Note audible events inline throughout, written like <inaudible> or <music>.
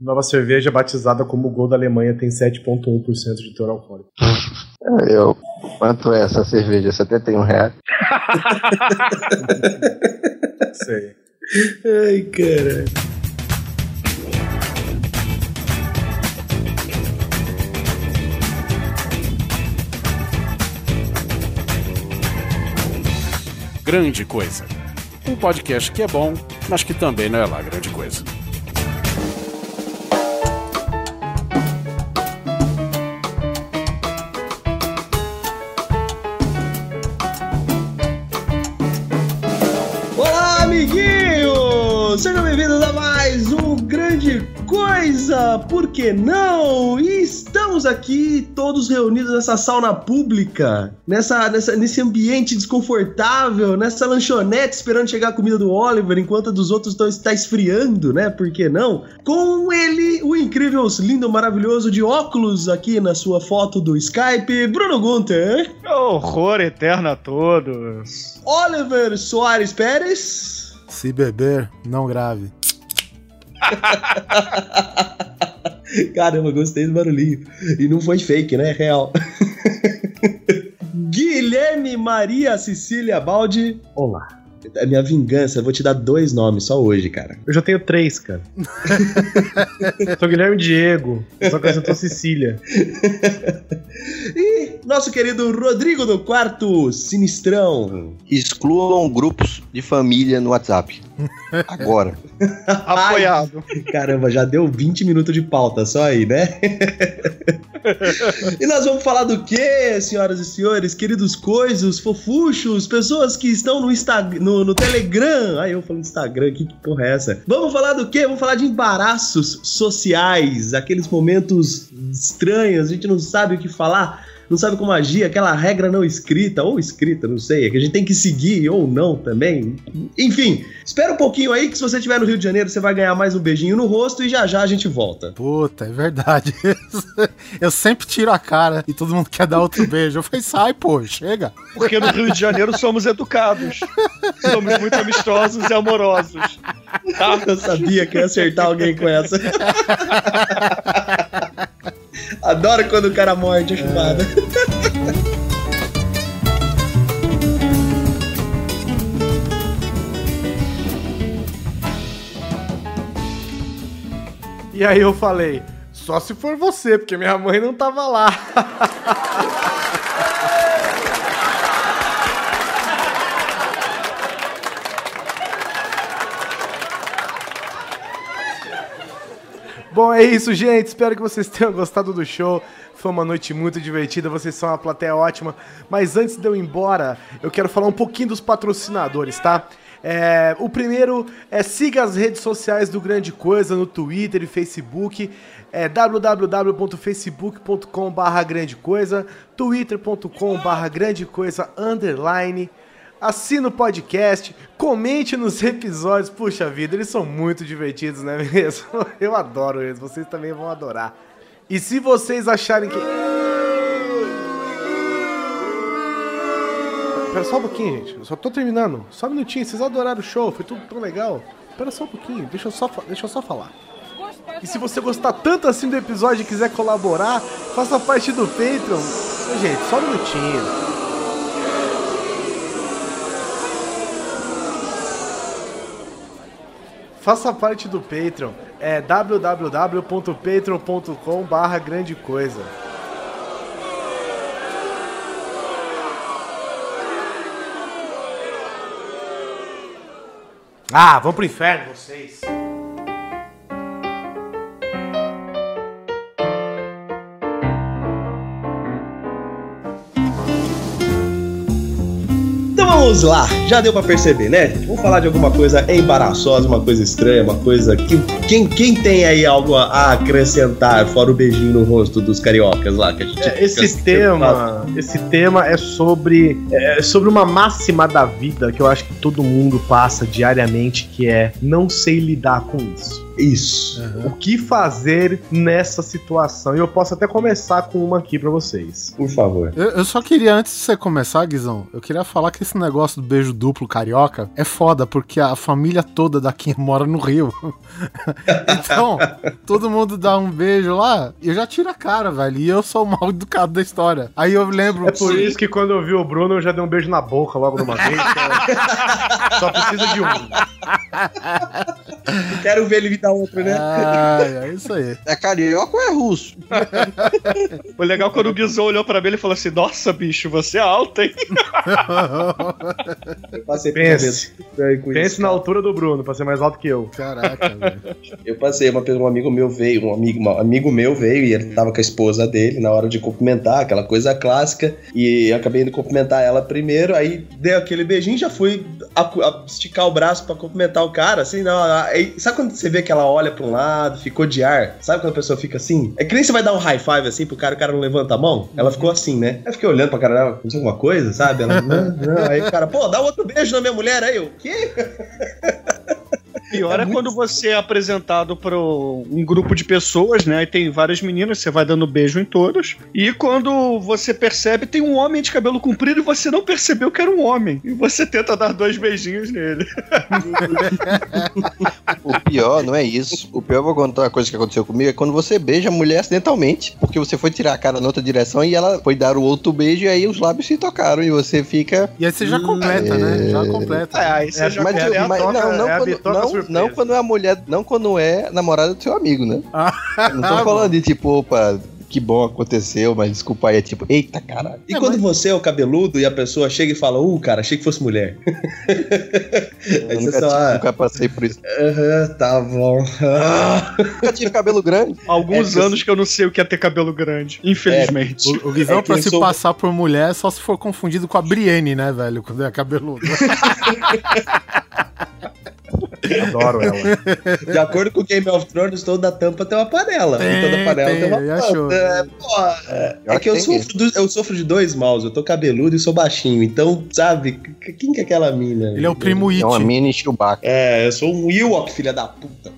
Nova cerveja batizada como Gol da Alemanha tem 7,1% de teor alcoólico. É, eu. Quanto é essa cerveja? 71 reais? <laughs> Sei. Ai, caralho. Grande Coisa. Um podcast que é bom, mas que também não é lá grande coisa. Coisa, por que não? E estamos aqui todos reunidos nessa sauna pública, nessa, nessa, nesse ambiente desconfortável, nessa lanchonete esperando chegar a comida do Oliver enquanto a dos outros estão está esfriando, né? Por que não? Com ele, o incrível, lindo, maravilhoso de óculos aqui na sua foto do Skype, Bruno Gunter. Horror eterno a todos. Oliver Soares Pérez. Se beber, não grave. <laughs> Caramba, gostei do barulhinho. E não foi fake, né? Real. <laughs> Guilherme Maria Cecília Baldi. Olá. É minha vingança, eu vou te dar dois nomes só hoje, cara. Eu já tenho três, cara. <laughs> sou Guilherme Diego, só que eu sou Cecília. <laughs> E nosso querido Rodrigo do Quarto Sinistrão. Excluam grupos de família no WhatsApp. <laughs> Agora. Apoiado. Caramba, já deu 20 minutos de pauta só aí, né? E nós vamos falar do quê, senhoras e senhores, queridos coisos, fofuchos, pessoas que estão no Instagram, no, no Telegram. Ai, eu falando Instagram, que, que porra é essa? Vamos falar do quê? Vamos falar de embaraços sociais, aqueles momentos estranhos, a gente não sabe o que falar não sabe como agir, aquela regra não escrita, ou escrita, não sei, é que a gente tem que seguir ou não também. Enfim, espera um pouquinho aí que se você estiver no Rio de Janeiro, você vai ganhar mais um beijinho no rosto e já já a gente volta. Puta, é verdade. <laughs> Eu sempre tiro a cara e todo mundo quer dar outro beijo. Eu falei, sai, pô, chega. Porque no Rio de Janeiro somos educados. Somos muito amistosos e amorosos. Tá? Eu sabia que ia acertar alguém com essa. <laughs> Adoro quando o cara morde a chumada. <laughs> E aí eu falei, só se for você, porque minha mãe não tava lá. <laughs> Bom, é isso, gente. Espero que vocês tenham gostado do show. Foi uma noite muito divertida, vocês são uma plateia ótima. Mas antes de eu ir embora, eu quero falar um pouquinho dos patrocinadores, tá? É, o primeiro é siga as redes sociais do Grande Coisa no Twitter e Facebook. É www.facebook.com.br grande coisa, twitter.com.br grande coisa underline. Assina o podcast, comente nos episódios. Puxa vida, eles são muito divertidos, não é mesmo? <laughs> Eu adoro eles, vocês também vão adorar. E se vocês acharem que. Pera só um pouquinho, gente. Eu só tô terminando. Só um minutinho. Vocês adoraram o show, foi tudo tão legal. Pera só um pouquinho, deixa eu só, deixa eu só falar. E se você gostar tanto assim do episódio e quiser colaborar, faça parte do Patreon. Gente, só um minutinho. Faça parte do Patreon. É www.patreon.com barra grande coisa. Ah, vão pro inferno vocês. Vamos lá, já deu pra perceber, né? Vamos falar de alguma coisa embaraçosa, uma coisa estranha, uma coisa que. Quem, quem tem aí algo a acrescentar, fora o beijinho no rosto dos cariocas lá que a gente. É, esse tema, esse tema é sobre é sobre uma máxima da vida que eu acho que todo mundo passa diariamente, que é não sei lidar com isso. Isso. O que fazer nessa situação? E eu posso até começar com uma aqui pra vocês. Por favor. Eu, eu só queria, antes de você começar, Guizão, eu queria falar que esse negócio do beijo duplo carioca é foda, porque a família toda daqui <laughs> mora no Rio. <laughs> então, todo mundo dá um beijo lá, e eu já tiro a cara, velho. E eu sou o mal educado da história. Aí eu lembro. É por isso que quando eu vi o Bruno, eu já dei um beijo na boca logo de uma vez. Só, só precisa de um. <laughs> Quero ver ele me dar outro, né? Ai, é isso aí. É carioca ou é russo? <laughs> O legal é quando o Guizão olhou pra mim e falou assim: Nossa, bicho, você é alto, hein? Eu passei por Pense. com Pense isso, na cara. altura do Bruno, pra ser mais alto que eu. Caraca, <laughs> velho. Eu passei, uma, um amigo meu veio, um amigo, um amigo meu veio e ele tava com a esposa dele na hora de cumprimentar, aquela coisa clássica, e eu acabei de cumprimentar ela primeiro, aí dei aquele beijinho já fui a- a- esticar o braço pra cumprimentar o cara, assim, não, aí, sabe quando você vê que ela olha pra um lado, ficou de ar? Sabe quando a pessoa fica assim? É que nem você vai dar um high five assim pro cara, o cara não levanta a mão? Ela ficou assim, né? Aí eu fiquei olhando pra cara dela, aconteceu alguma coisa, sabe? Ela, não, não. Aí o cara, pô, dá outro beijo na minha mulher, aí o quê? <laughs> Pior é, É muito- quando você é apresentado para um grupo de pessoas, né? E tem várias meninas, você vai dando beijo em todas. E quando você percebe, tem um homem de cabelo comprido e você não percebeu que era um homem. E você tenta dar dois beijinhos nele. <laughs> O pior não é isso. O pior, eu vou contar uma coisa que aconteceu comigo, é quando você beija a mulher acidentalmente, porque você foi tirar a cara na outra direção e ela foi dar o outro beijo e aí os lábios se tocaram e você fica... E aí você já completa, né? Já completa. É, aí você É, já Mas, é a mas não, não, é quando, não, surpresa. não quando é a mulher, não quando é namorada do seu amigo, né? Ah, Não tô <laughs> falando de tipo, opa, que bom aconteceu, mas desculpa aí, é tipo, eita caralho. E É, quando mas- você é o cabeludo e a pessoa chega e fala, uh, cara, achei que fosse mulher. <laughs> Aí Eu você nunca, só, ah, nunca passei por isso. aham, tá bom. Ah. <laughs> Nunca tive cabelo grande. Alguns É, anos que eu não sei o que é ter cabelo grande. Infelizmente. O, o Guizão, É pra se sou- passar por mulher, só se for confundido com a Brienne, né, velho? Quando é cabeludo. Adoro ela. De acordo com Game of Thrones, toda tampa tem uma panela. Tem, toda panela tem, tem, uma achou. É, pô, é, é que eu sofro, do- eu sofro de dois maus. Eu tô cabeludo e sou baixinho. Então, sabe, quem que é aquela mina? Ele é o primo It. É uma mini Chewbacca. É, eu sou um Ewok, filha da puta.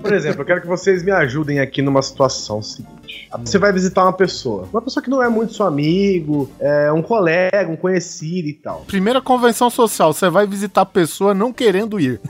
Por exemplo, eu quero que vocês me ajudem aqui numa situação seguinte. Você vai visitar uma pessoa. Uma pessoa que não é muito seu amigo, é um colega, um conhecido e tal. Primeira convenção social, você vai visitar a pessoa não querendo ir.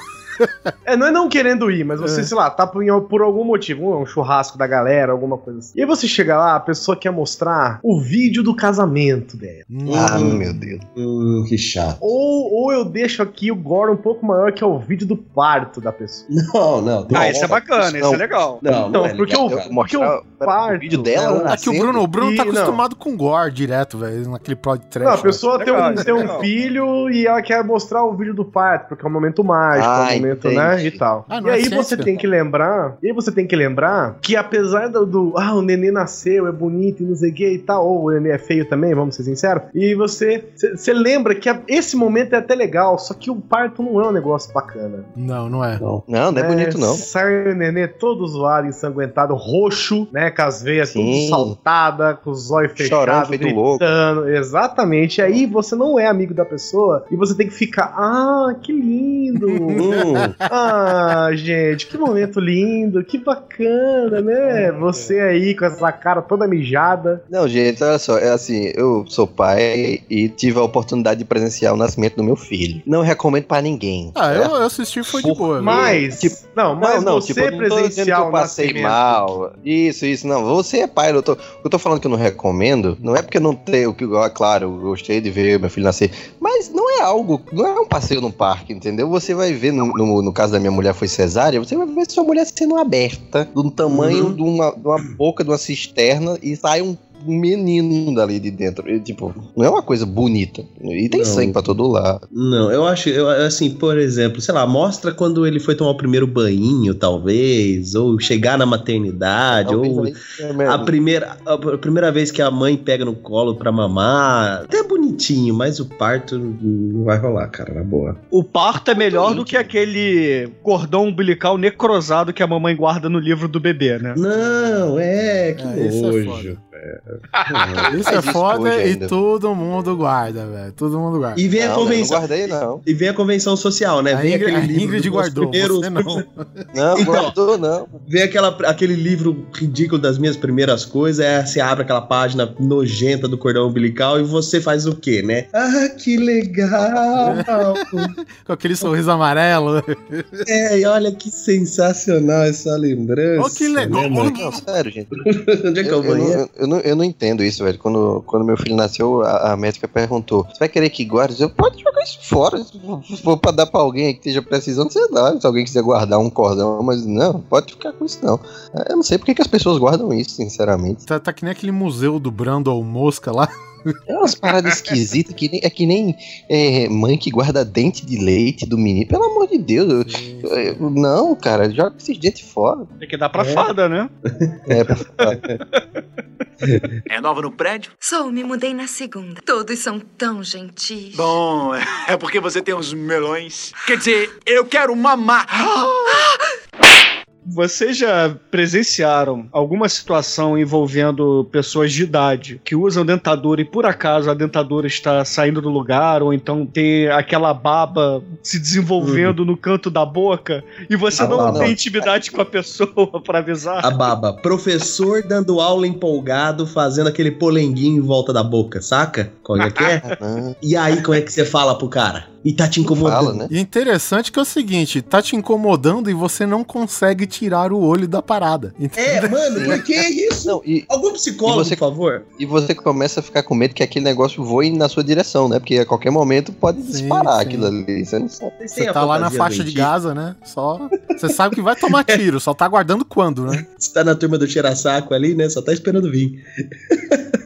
É, não é não querendo ir, mas você, É. sei lá, tá por, por algum motivo, um, um churrasco da galera, alguma coisa assim. E aí você chega lá, a pessoa quer mostrar o vídeo do casamento dela. Ah, Hum. meu Deus. Hum, que chato. Ou, ou eu deixo aqui o gore um pouco maior, que é o vídeo do parto da pessoa. Não, não. tem- Ah, isso é bacana, isso Não. é legal. Não, Então, não é porque legal, o- cara. porque Mostrar parto, o vídeo dela, é? É que o Bruno, o Bruno tá E, não. acostumado com gore direto, velho, naquele prod trash. Não, a né? pessoa tem, Legal, um, é tem um legal. filho e ela quer mostrar o vídeo do parto, porque é um momento mágico, é um momento, entendi. né, e tal. Ah, e é aí ciência? você tem que lembrar, e aí você tem que lembrar que apesar do, do, ah, o nenê nasceu, é bonito e não sei o que e tal, ou o nenê é feio também, vamos ser sinceros, e você, você lembra que a- esse momento é até legal, só que o parto não é um negócio bacana. Não, não é. Não. Não, não é bonito, não. Sai o nenê todo zoado, ensanguentado, roxo, né? Com as veias tudo Sim. saltada, com os olhos Chorando, fechados, feito louco. gritando. Exatamente. E aí você não é amigo da pessoa e você tem que ficar, ah, que lindo. <laughs> Ah, gente, que momento lindo, que bacana, né? Você aí com essa cara toda mijada. Não, gente, olha só, é assim, eu sou pai e tive a oportunidade de presenciar o nascimento do meu filho. Não recomendo pra ninguém. Ah, eu, eu assisti e foi de Por- boa. velho. Mas, Tipo, não, mas não, não, você tipo, eu não passei nascimento. mal. Isso, isso, não. Você é pai, eu tô, eu tô falando que eu não recomendo. Não é porque eu não tenho, que, ah, claro, eu gostei de ver meu filho nascer. Mas não é algo, não é um passeio no parque, entendeu? Você vai ver, no, no, no caso da minha mulher foi cesárea, você vai ver sua mulher sendo aberta, do tamanho Uhum. de, uma, de uma boca, de uma cisterna, e sai um menino dali de dentro. E, tipo, não é uma coisa bonita. E tem Não. sangue pra todo lado. Não, eu acho, eu, assim, por exemplo, sei lá, mostra quando ele foi tomar o primeiro banho, talvez, ou chegar na maternidade, Talvez ou é a primeira, a primeira vez que a mãe pega no colo pra mamar. Até bonitinho, mas o parto não vai rolar, cara, na boa. O parto é melhor do que aquele cordão umbilical necrosado que a mamãe guarda no livro do bebê, né? Não, é, que É, isso é nojo. Uhum. Isso é foda e todo mundo guarda, velho. Todo mundo guarda. E vem a Não, eu não convenção. guardei, não. E vem a convenção social, né? A Vem Ingrid, a livro Ingrid guardou, primeiros- você não. <laughs> Não, Então. guardou, não. Vem aquela, aquele livro ridículo das minhas primeiras coisas, é, você abre aquela página nojenta do cordão umbilical e você faz o quê, né? Ah, que legal! <laughs> Com aquele sorriso amarelo. é, e olha que sensacional essa lembrança. Ó, que legal. né? Não, sério, gente. <laughs> Onde é que é Eu, o eu não, eu, não, eu não entendo isso, velho. Quando, quando meu filho nasceu, a, a médica perguntou: Você vai querer que guarde? Eu pode jogar isso fora. Se for- pra dar pra alguém que esteja precisando, você dá. Se alguém quiser guardar um cordão, mas não, pode ficar com isso, não. Eu não sei por que que as pessoas guardam isso, sinceramente. Tá, tá que nem aquele museu do Brando ou Mosca lá. É umas paradas esquisitas, que nem, é que nem é, mãe que guarda dente de leite do menino. Pelo amor de Deus. eu- eu- não, cara, joga esses dentes fora. Tem que dar pra É. fada, né? É, pra, <laughs> É nova no prédio? Sou, me mudei na segunda. Todos são tão gentis. Bom, é porque você tem uns melões. Quer dizer, eu quero mamar. Vocês já presenciaram alguma situação envolvendo pessoas de idade que usam dentadura e por acaso a dentadura está saindo do lugar ou então tem aquela baba se desenvolvendo no canto da boca e você A não tem intimidade com a pessoa <laughs> pra avisar? A baba, professor dando aula empolgado, fazendo aquele polenguinho em volta da boca, saca? Como é que é? <laughs> ah, E aí, como é que você fala pro cara? E tá te incomodando. fala, né? E interessante que é o seguinte, tá te incomodando e você não consegue tirar o olho da parada. É, mano, <laughs> por que isso? Não, e, Algum psicólogo, você- por favor? E você começa a ficar com medo que aquele negócio voe na sua direção, né? Porque a qualquer momento pode Sim, disparar sim. aquilo ali. Você não sabe. Você tá lá na faixa de? Gaza, né? Só. Você sabe que vai tomar tiro, só tá aguardando quando, né? Você tá na turma do cheira-saco ali, né? Só tá esperando vir. <laughs>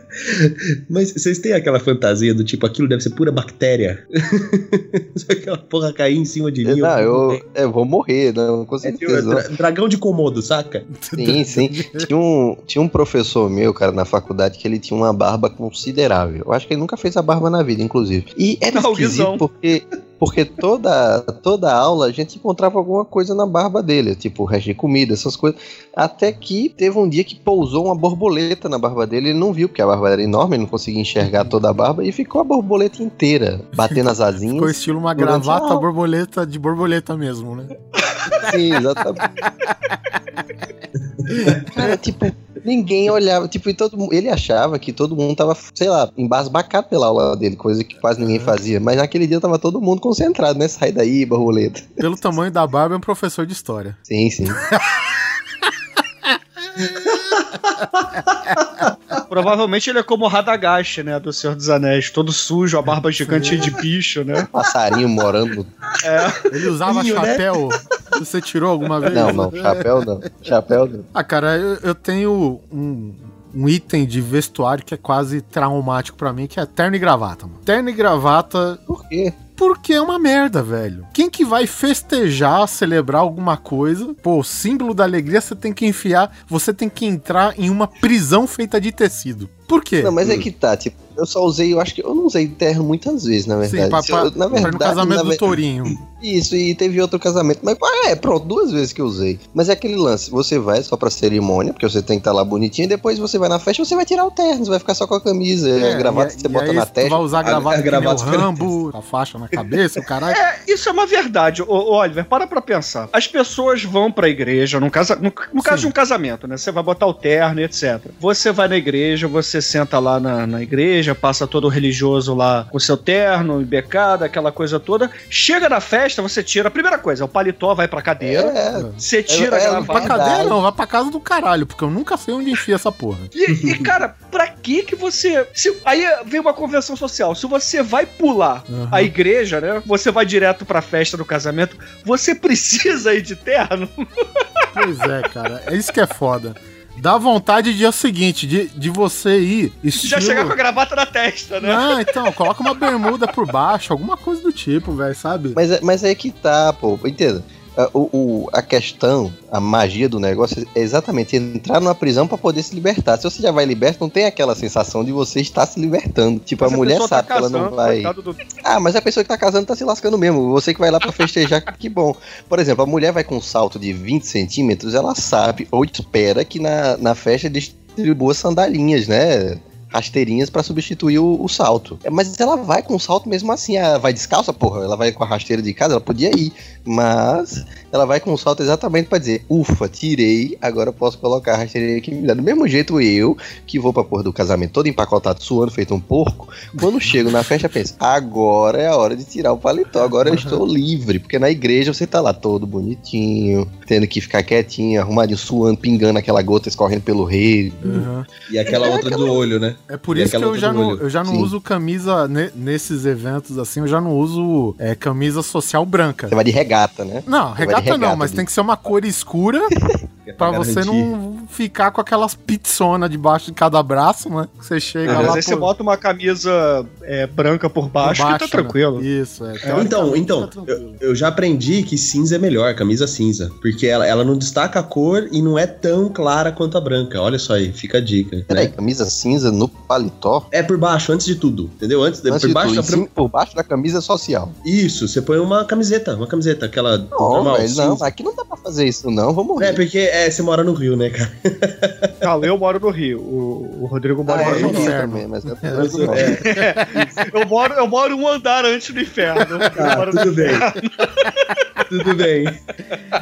Mas vocês têm aquela fantasia do tipo, aquilo deve ser pura bactéria? <laughs> Só que aquela porra cair em cima de mim. não, eu- eu, eu vou morrer, não, com É tipo, certeza. dra- dragão de Komodo, saca? Sim, sim. Tinha um, tinha um professor meu, cara, na faculdade, que ele tinha uma barba considerável. Eu acho que ele nunca fez a barba na vida, inclusive. E era Não, esquisito porque, porque toda, toda aula a gente encontrava alguma coisa na barba dele, tipo resto de comida, essas coisas. Até que teve um dia que pousou uma borboleta na barba dele, ele não viu, porque a barba era enorme, ele não conseguia enxergar toda a barba, e ficou a borboleta inteira, batendo as <laughs> asinhas. Ficou estilo uma gravata borboleta de borboleta mesmo, né? Sim, exatamente. <laughs> Cara, tipo, ninguém olhava. Tipo, e todo, ele achava que todo mundo tava, sei lá, embasbacado pela aula dele, coisa que quase ninguém fazia. Mas naquele dia tava todo mundo concentrado, né? Sai daí, borboleta. Pelo tamanho da barba, é um professor de história. Sim, sim. <laughs> <laughs> Provavelmente ele é como o Radagast, né? Do Senhor dos Anéis, todo sujo, a barba gigante de bicho, né? <laughs> Passarinho morando. Ele usava Vinho, né? chapéu. Você tirou alguma vez? Não, não, chapéu não. Chapéu não. Ah, cara, eu, eu tenho um, um item de vestuário que é quase traumático pra mim, que é terno e gravata, mano. Terno e gravata Por quê? Porque é uma merda, velho. Quem que vai festejar, celebrar alguma coisa? Pô, símbolo da alegria você tem que enfiar, você tem que entrar em uma prisão feita de tecido. Por quê? Não, mas é que tá, tipo, eu só usei, eu acho que eu não usei terno muitas vezes, na verdade. Sim, pra, Se eu- pra, pra no casamento na do Tourinho. <clears throat> Isso, e teve outro casamento. Mas é, pronto, duas vezes que eu usei. Mas é aquele lance: você vai só pra cerimônia, porque você tem que estar lá bonitinho, e depois você vai na festa você vai tirar o terno, você vai ficar só com a camisa, É, a gravata e- que você e bota aí na testa. vai usar a gravata, a nem gravata na Rambo, a faixa na cabeça, o caralho. É, isso é uma verdade. Ô, ô, Oliver, para pra pensar. As pessoas vão pra igreja, no, casa, no, no caso Sim. de um casamento, né? Você vai botar o terno e etc. Você vai na igreja, você senta lá na, na igreja, passa todo religioso lá com seu terno, embecado, aquela coisa toda. Chega na festa, você tira. A primeira coisa, o paletó vai pra cadeira. É, Você tira É, é, a Pra gravata. Cadeira não, vai pra casa do caralho, porque eu nunca sei onde enfia essa porra. E, e, cara, pra que que você. se- aí vem uma convenção social. Se você vai pular Uhum. a igreja, né? Você vai direto pra festa do casamento. Você precisa ir de terno? <laughs> Pois é, cara. É isso que é foda. Dá vontade de é o seguinte, de, de você ir estilo... Já chegar com a gravata na testa, né? Não, então, coloca uma bermuda por baixo, alguma coisa do tipo, velho, sabe? Mas, é- mas é que tá, pô, entenda. A, o, a questão, a magia do negócio é exatamente entrar numa prisão pra poder se libertar. Se você já vai liberto, não tem aquela sensação de você estar se libertando. Tipo, Mas a mulher pessoa sabe que ela não vai. do- Ah, mas a pessoa que tá casando tá se lascando mesmo. Você que vai lá pra festejar, <laughs> que bom. Por exemplo, a mulher vai com um salto de 20 centímetros, ela sabe ou espera que na, na festa boas sandalinhas, né? Rasteirinhas pra substituir o, o salto. É, Mas ela vai com o salto mesmo assim. Ela vai descalça, porra. Ela vai com a rasteira de casa, ela podia ir. Mas ela vai com o salto exatamente pra dizer: ufa, tirei, agora eu posso colocar a rasteirinha aqui. me dá. Do mesmo jeito eu, que vou pra porra do casamento todo empacotado, suando, feito um porco, quando <laughs> chego na festa, penso: agora é a hora de tirar o paletó, agora eu estou livre. Porque na igreja você tá lá todo bonitinho, tendo que ficar quietinho, arrumadinho, suando, pingando aquela gota escorrendo pelo rei. Uhum. E aquela É, outra aquela- do olho, né? É por E isso que eu já não, eu já não Sim. uso camisa ne- nesses eventos assim, eu já não uso é, camisa social branca. Você vai de regata, né? Não, de regata, não, regata, mas tem que ser uma cor escura <laughs> pra você garantir. não ficar com aquelas pizzonas debaixo de cada braço, né? Você chega Mas lá aí você por- bota uma camisa é, branca por por baixo, que tá né? tranquilo. Isso, é. Então, então, Tá eu, eu já aprendi que cinza é melhor, camisa cinza. Porque ela, ela não destaca a cor e não é tão clara quanto a branca. Olha só aí, fica a dica. Peraí, Né? camisa cinza no paletó? É por baixo, antes de tudo, entendeu? Antes, Antes por de baixo tudo, cima, por baixo da camisa social. Isso, você põe uma camiseta, uma camiseta, aquela Não, normal, velho, não, aqui não dá pra fazer isso, não. Vamos morrer. É, porque é, você mora no Rio, né, cara? <laughs> Não, eu moro no Rio. O, o Rodrigo mora Ah, no é, Rio. eu inferno. também, mas é É, tudo bom. Eu moro, eu moro um andar antes do inferno. Eu moro no tudo bem. inferno. tudo bem.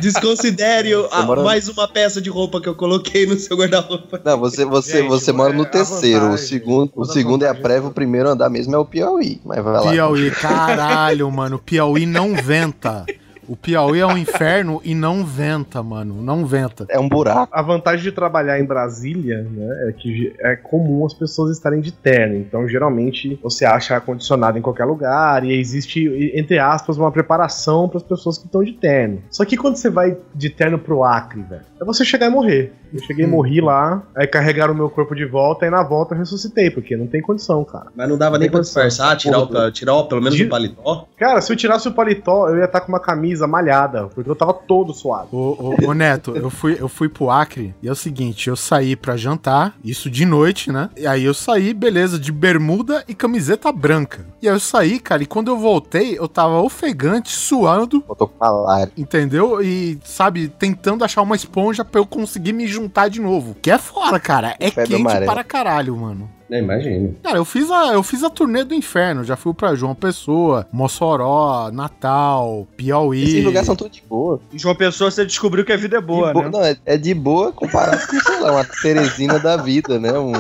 Desconsidere a- mora- mais uma peça de roupa que eu coloquei no seu guarda-roupa. Não, você, você, Gente, você mora no é a terceiro. o vantagem, segundo, o segundo é a prévia, o primeiro andar mesmo é o Piauí. Mas vai lá. Piauí, caralho, mano. Piauí não venta. O Piauí é um inferno e não venta, mano. Não venta. É um buraco. A vantagem de trabalhar em Brasília, né, é que é comum as pessoas estarem de terno. Então, geralmente, você acha ar-condicionado em qualquer lugar e existe, entre aspas, uma preparação para as pessoas que estão de terno. Só que quando você vai de terno pro Acre, velho, é você chegar e morrer. Eu cheguei e morri lá, aí carregaram o meu corpo de volta e na volta eu ressuscitei, porque não tem condição, cara. Mas não dava nem pra disfarçar, tirar, o, tirar o, pelo menos De- o paletó. Cara, se eu tirasse o paletó, eu ia estar com uma camisa malhada, porque eu tava todo suado. Ô, ô, ô, Neto, eu fui, eu fui pro Acre e é o seguinte, eu saí pra jantar, isso de noite, né? E aí eu saí, beleza, de bermuda e camiseta branca. E aí eu saí, cara, e quando eu voltei, eu tava ofegante, suando, Botou malária. entendeu? E, sabe, tentando achar uma esponja pra eu conseguir me juntar de novo. Que é fora, cara. É Febre quente amarela. para caralho, mano. É, imagino. Cara, eu fiz a, eu fiz a turnê do inferno. Já fui pra João Pessoa, Mossoró, Natal, Piauí. Esses lugares são tudo de boa. Em João Pessoa você descobriu que a vida é boa, De boa- né? Não, é, é de boa comparado com, sei lá, uma Teresina da vida, né? Um,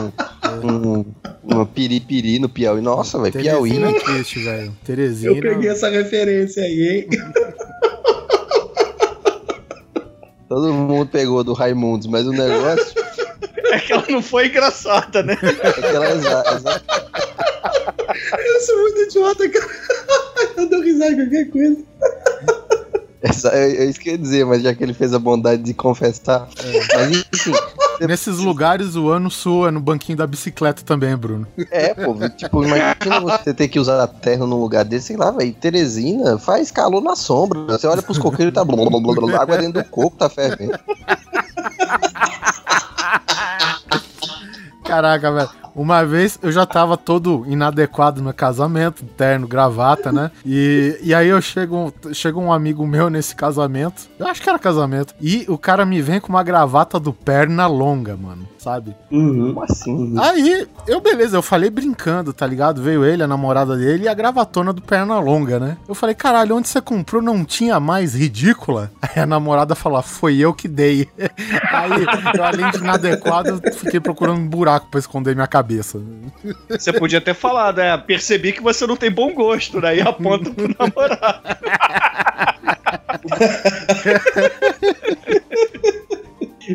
um, uma piripiri no Piauí. Nossa, velho, Piauí. Teresina é triste, velho. Teresina. Eu peguei essa referência aí, hein? <laughs> Todo mundo pegou do Raimundos, mas o negócio <laughs> É que ela não foi engraçada, né? é que ela exa- exa- Eu sou muito idiota, cara. <laughs> Eu dou risada com qualquer coisa. essa- é, é isso que eu ia dizer, mas já que ele fez a bondade de confessar. Mas enfim, Nesses lugares o ano sua no banquinho da bicicleta também, Bruno. é, pô, tipo, imagina você ter que usar a terra num lugar desse, sei lá, velho. Teresina faz calor na sombra. Você olha pros coqueiros e tá blá, blá, blá, blá, blá, água dentro do coco tá fervendo. Caraca, velho. Uma vez eu já tava todo inadequado no casamento, terno, gravata, né? E, e aí eu chego, chega um amigo meu nesse casamento. Eu acho que era casamento. E o cara me vem com uma gravata do perna longa, mano. Sabe? Uhum. Como assim? Aí, eu, beleza, eu falei brincando, tá ligado? Veio ele, a namorada dele e a gravatona do perna longa, né? Eu falei, caralho, onde você comprou não tinha mais ridícula? Aí a namorada falou, foi eu que dei. <laughs> Aí, eu, além de inadequado, fiquei procurando um buraco pra esconder minha cabeça. Você podia ter falado, é, percebi que você não tem bom gosto, né? E aponta pro namorado. <laughs>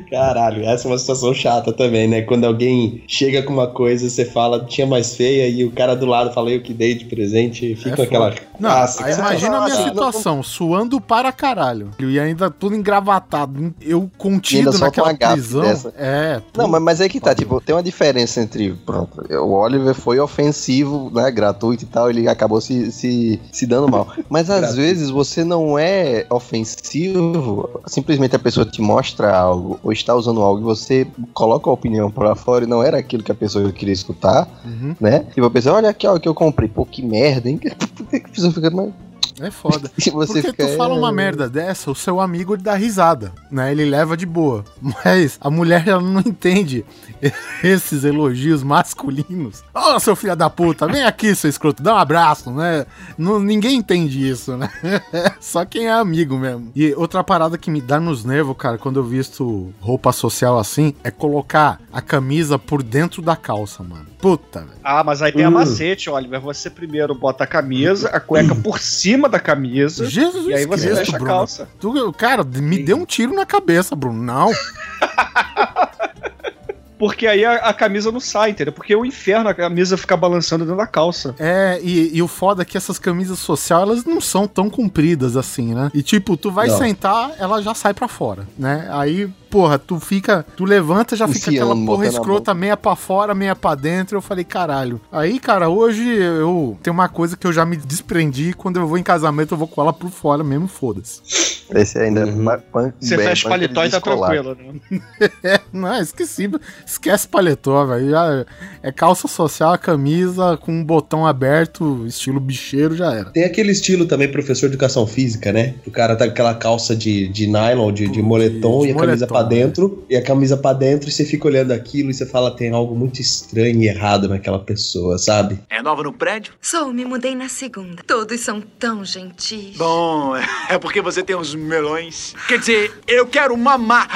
Caralho, essa é uma situação chata também, né? Quando alguém chega com uma coisa, você fala, tinha mais feia, e o cara do lado fala, eu que dei de presente, e fica É aquela. Não, Nossa, aí imagina a minha Ah, situação, suando para caralho. E ainda tudo engravatado. Eu E contido naquela prisão. dessa. É. Não, mas, mas é que tá, tipo, tem uma diferença entre. Pronto, o Oliver foi ofensivo, né? Gratuito e tal, ele acabou se, se, se dando mal. Mas às vezes você não é ofensivo, simplesmente a pessoa te mostra algo, ou está usando algo e você coloca a opinião pra fora e não era aquilo que a pessoa queria escutar, Uhum. né? Tipo, a pessoa, olha aqui, ó, o que eu comprei. Pô, que merda, hein? <laughs> A pessoa fica, mas É foda. <laughs> Você Porque fica. tu fala uma merda dessa, o seu amigo ele dá risada, né? Ele leva de boa. Mas a mulher ela não entende <laughs> esses elogios masculinos. Ô, seu filho da puta, vem aqui, seu escroto, dá um abraço, né? Não, ninguém entende isso, né? <laughs> Só quem é amigo mesmo. E outra parada que me dá nos nervos, cara, quando eu visto roupa social assim, é colocar a camisa por dentro da calça, mano. Puta, velho. Ah, mas aí tem a Hum. macete, Oliver. Você primeiro bota a camisa, a cueca por cima da camisa. Jesus E aí você Cristo, fecha a calça. Tu, cara, me deu um tiro na cabeça, Bruno. Não. <laughs> Porque aí a, a camisa não sai, entendeu? Porque é o inferno a camisa ficar balançando dentro da calça. É, e, e o foda é que essas camisas social, elas não são tão compridas assim, né? E tipo, tu vai Não. sentar, ela já sai pra fora, né? Aí, porra, tu fica, tu levanta, já fica Enfiando, aquela porra escrota, meia pra fora, meia pra dentro. Eu falei, caralho. Aí, cara, hoje eu tenho uma coisa que eu já me desprendi, quando eu vou em casamento, eu vou com ela por fora mesmo, foda-se. Esse ainda. Uhum. ma- pan- Você bem, fecha o paletó e tá tranquilo, né? É, <laughs> não, esqueci. Esquece paletó, velho. É calça social, camisa com um botão aberto, estilo bicheiro, já era. Tem aquele estilo também, professor de educação física, né? O cara tá com aquela calça de, de nylon, de, de moletom de e a camisa moletom, pra né? dentro. E a camisa pra dentro e você fica olhando aquilo e você fala, tem algo muito estranho e errado naquela pessoa, sabe? É nova no prédio? Sou, me mudei na segunda. Todos são tão gentis. Bom, <laughs> é porque você tem uns melões. Quer dizer, eu quero mamar.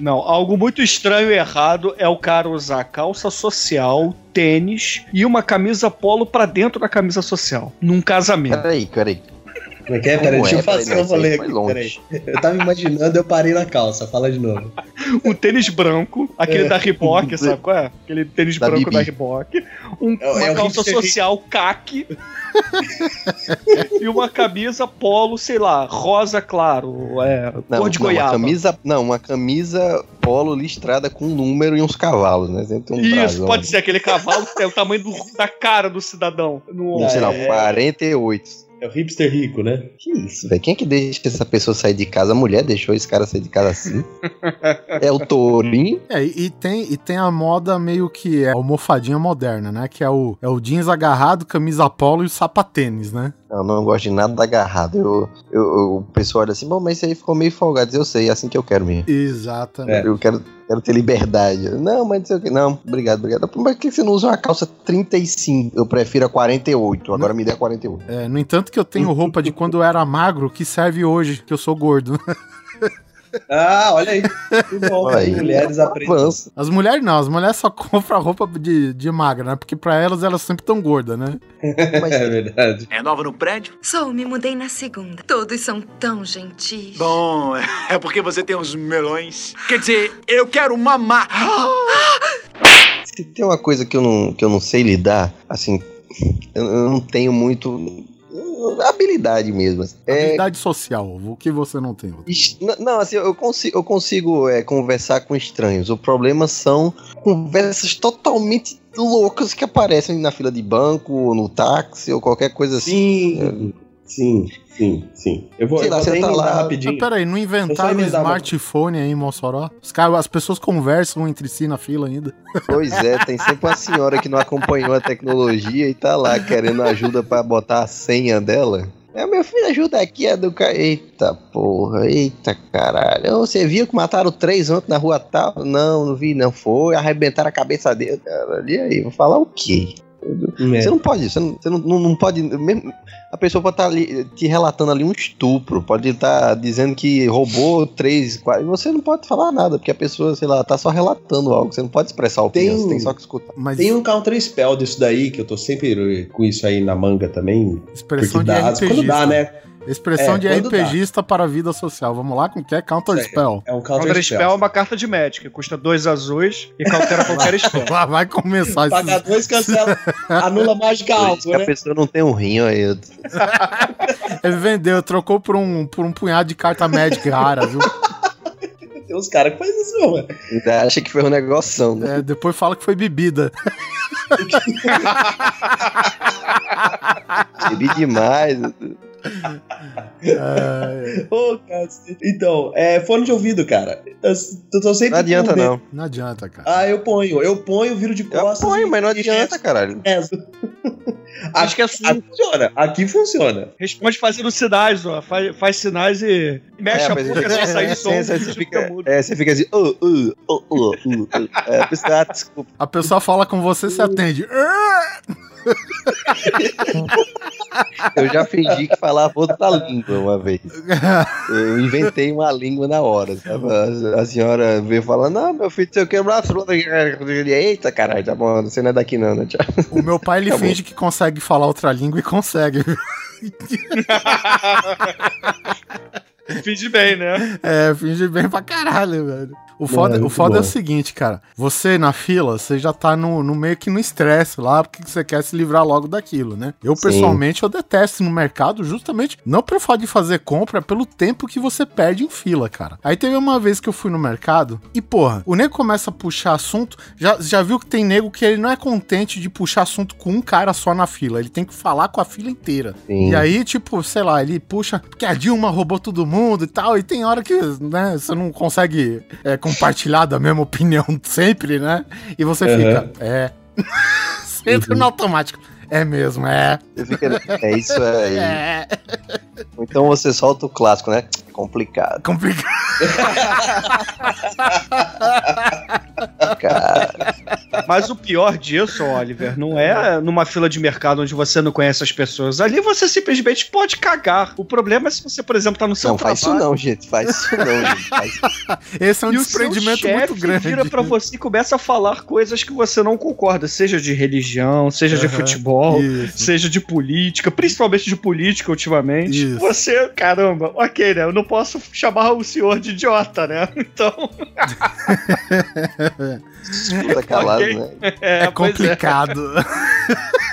Não, algo muito estranho e errado é o cara usar calça social, tênis e uma camisa polo pra dentro da camisa social. Num casamento. Peraí, peraí. Como é que é? Como Peraí, deixa é? eu fazer Peraí, um rolê aqui, longe. peraí. Eu tava imaginando, eu parei na calça. Fala de novo. Um tênis branco, aquele É. da Reebok, sabe qual é? Aquele tênis Da branco Bibi. da Reebok. Um- É o- uma é calça social caque. <laughs> e uma camisa polo, sei lá, rosa claro, é, Não, cor de não, uma goiaba. camisa, não, uma camisa polo listrada com um número e uns cavalos, né? Sempre tem um Isso, brasão. pode ser aquele cavalo que tem o tamanho do- da cara do cidadão. No, Não, sei lá, É. 48. É o hipster rico, né? Que isso, velho? Quem é que deixa essa pessoa sair de casa? A mulher deixou esse cara sair de casa assim? <laughs> é o tourinho? É, e, e tem, e tem a moda meio que é almofadinha moderna, né? Que é o, é o jeans agarrado, camisa polo e o sapatênis, né? Não, não gosto de nada agarrado. Eu, eu, eu- o pessoal olha assim, bom, mas isso aí ficou meio folgado. Eu sei, é assim que eu quero mesmo. Exatamente. Eu quero, quero ter liberdade. Não, mas não sei o que. Não, obrigado, obrigado. Mas por que você não usa uma calça 35? Eu prefiro a 48. Agora me dê a 48. É, no entanto que eu tenho roupa de quando eu era magro que serve hoje, que eu sou gordo. <laughs> Ah, olha aí. Que bom. Aí, Mulheres aprendem. As mulheres não, as mulheres só <laughs> compram roupa de, de magra, né? Porque pra elas, elas sempre tão gordas, né? Mas <laughs> É verdade. É nova no prédio? Sou, me mudei na segunda. Todos são tão gentis. Bom, é porque você tem uns melões. Quer dizer, eu quero mamar. se tem uma coisa que eu não, que eu não sei lidar, assim, eu não tenho muito. Habilidade mesmo. assim. É, Habilidade social, o que você não tem? Não, assim, eu consigo, eu consigo é, conversar com estranhos. O problema são conversas totalmente loucas que aparecem na fila de banco, ou no táxi, ou qualquer coisa assim. Sim, sim, sim, sim. Eu vou, Sei eu lá, vou você tá lá- Mas rapidinho. peraí, não inventaram um uma- smartphone aí em Mossoró? Os caras, as pessoas conversam entre si na fila ainda. Pois é, tem sempre uma senhora que não acompanhou a tecnologia e tá lá querendo ajuda pra botar a senha dela. É, meu filho, ajuda aqui a do cara. Eita porra, eita caralho. Você viu que mataram três ontem na rua tal? Não, não vi, não foi. Arrebentaram a cabeça dele, cara. E aí, vou falar o quê? É. Você não pode, você não, você não, não, pode. Mesmo, a pessoa pode estar ali te relatando ali um estupro, pode estar dizendo que roubou três, quatro. Você não pode falar nada, porque a pessoa, sei lá, tá só relatando algo. Você não pode expressar opinião, Tem- você tem só que escutar. Mas Tem um counter spell disso daí, que eu tô sempre com isso aí na manga também. expressão Porque de dá, RPGista. quando dá, né? Expressão É, de quando dá. RPGista para a vida social. Vamos lá, com que é Counter. Spell. É um counter, Counter spell. Spell é uma carta de Magic, custa dois azuis e cautela qualquer <laughs> spell. Vai, vai começar Paga esses... dois, cancela, anula mágica alto, que a né? pessoa não tem um rim, aí. <laughs> Ele vendeu, trocou por um, por um punhado de carta Magic rara, viu? Tem uns caras que fazem isso, mano. Ainda acha que foi um negoção, né? É, depois fala que foi bebida. <laughs> Bebi demais. É, Ô, cacete. Então, é fone de ouvido, cara. Eu, eu tô sempre Não adianta, não. não adianta, cara. Ah, eu ponho. Eu ponho, viro de Eu costas. ponho, e- mas não e adianta, caralho. rezo. <laughs> Acho que é Aqui sul. funciona. Aqui funciona. Responde fazendo sinais, ó. Faz, faz sinais e mexe a mas boca é- sair é, som. é, você, fica fica, mudo. é, você fica assim, uh, uh, uh, uh, uh, uh. É, desculpa. A pessoa fala com você, você atende. <laughs> Eu já fingi que falava outra língua uma vez. Eu inventei uma língua na hora, sabe? A, a senhora veio falando, não, meu filho, seu quebrar Eita, caralho, tá bom, você não é daqui não, né? Tchau. O meu pai, ele Tá bom. finge que consegue falar outra língua e consegue. <laughs> Finge bem, né? É, finge bem pra caralho, velho. O foda, É, o foda é o seguinte, cara. Você na fila, você já tá no, no meio que no estresse lá, porque você quer se livrar logo daquilo, né? Eu, Sim. pessoalmente, eu detesto no mercado justamente não pelo fato de fazer compra, é pelo tempo que você perde em fila, cara. Aí teve uma vez que eu fui no mercado e, porra, o nego começa a puxar assunto. Já, já viu que tem nego que ele não é contente de puxar assunto com um cara só na fila. Ele tem que falar com a fila inteira. Sim. E aí, tipo, sei lá, ele puxa porque a Dilma roubou todo mundo e tal, e tem hora que, né, você não consegue é, compartilhar da mesma opinião <laughs> sempre, né? E você Uhum. fica, é. <laughs> você entra no automático. É mesmo, é. Você fica, é isso aí. <laughs> É. Então você solta o clássico, né? Complicado, Complicado. <laughs> cara. Mas o pior disso, Oliver, não é numa fila de mercado onde você não conhece as pessoas. Ali você simplesmente pode cagar. O problema é se você, por exemplo, tá no seu Não, faz isso trabalho. não, gente. Faz isso não, gente. Faz Esse é um e o seu desprendimento chefe muito grande. vira pra você e começa a falar coisas que você não concorda, seja de religião, seja de Aham, futebol, Isso. seja de política, principalmente de política ultimamente. Isso. Você, caramba, ok, né? Eu não posso chamar o senhor de idiota, né? <laughs> Então, Escuta calado, Ok. né? é, É pois complicado. <laughs>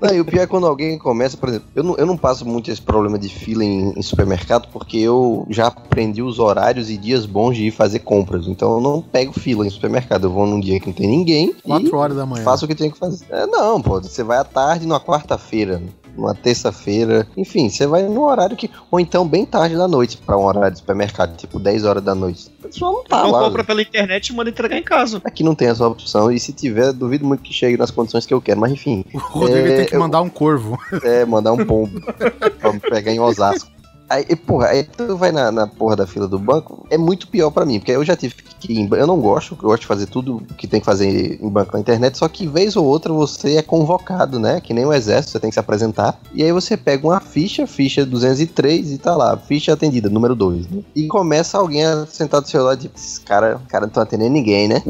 Não, e o pior é quando alguém começa, por exemplo, eu não, eu não passo muito esse problema de fila em, em supermercado porque eu já aprendi os horários e dias bons de ir fazer compras. Então eu não pego fila em supermercado. Eu vou num dia que não tem ninguém Quatro e horas da manhã. faço o que tenho que fazer. É, não, pô, você vai à tarde numa quarta-feira, numa terça-feira, enfim, você vai num horário que. Ou então bem tarde da noite pra um horário de supermercado, tipo 10 horas da noite. O pessoal não tá Não lá. compra pela internet e manda entregar em casa. Aqui não tem essa opção, e se tiver, duvido muito que chegue nas condições que eu quero, mas enfim. O Rodrigo É, tem que eu- mandar um corvo. É, mandar um pombo <laughs> pra pegar em Osasco. Aí, porra, aí tu vai na, na porra da fila do banco, é muito pior pra mim, porque eu já tive que ir em, Eu não gosto, eu gosto de fazer tudo que tem que fazer em banco na internet, só que vez ou outra você é convocado, né? Que nem o exército, você tem que se apresentar. E aí você pega uma ficha, ficha 203 e tá lá, ficha atendida, número 2, né? E começa alguém a sentar do seu lado tipo, esses cara, cara não estão atendendo ninguém, né?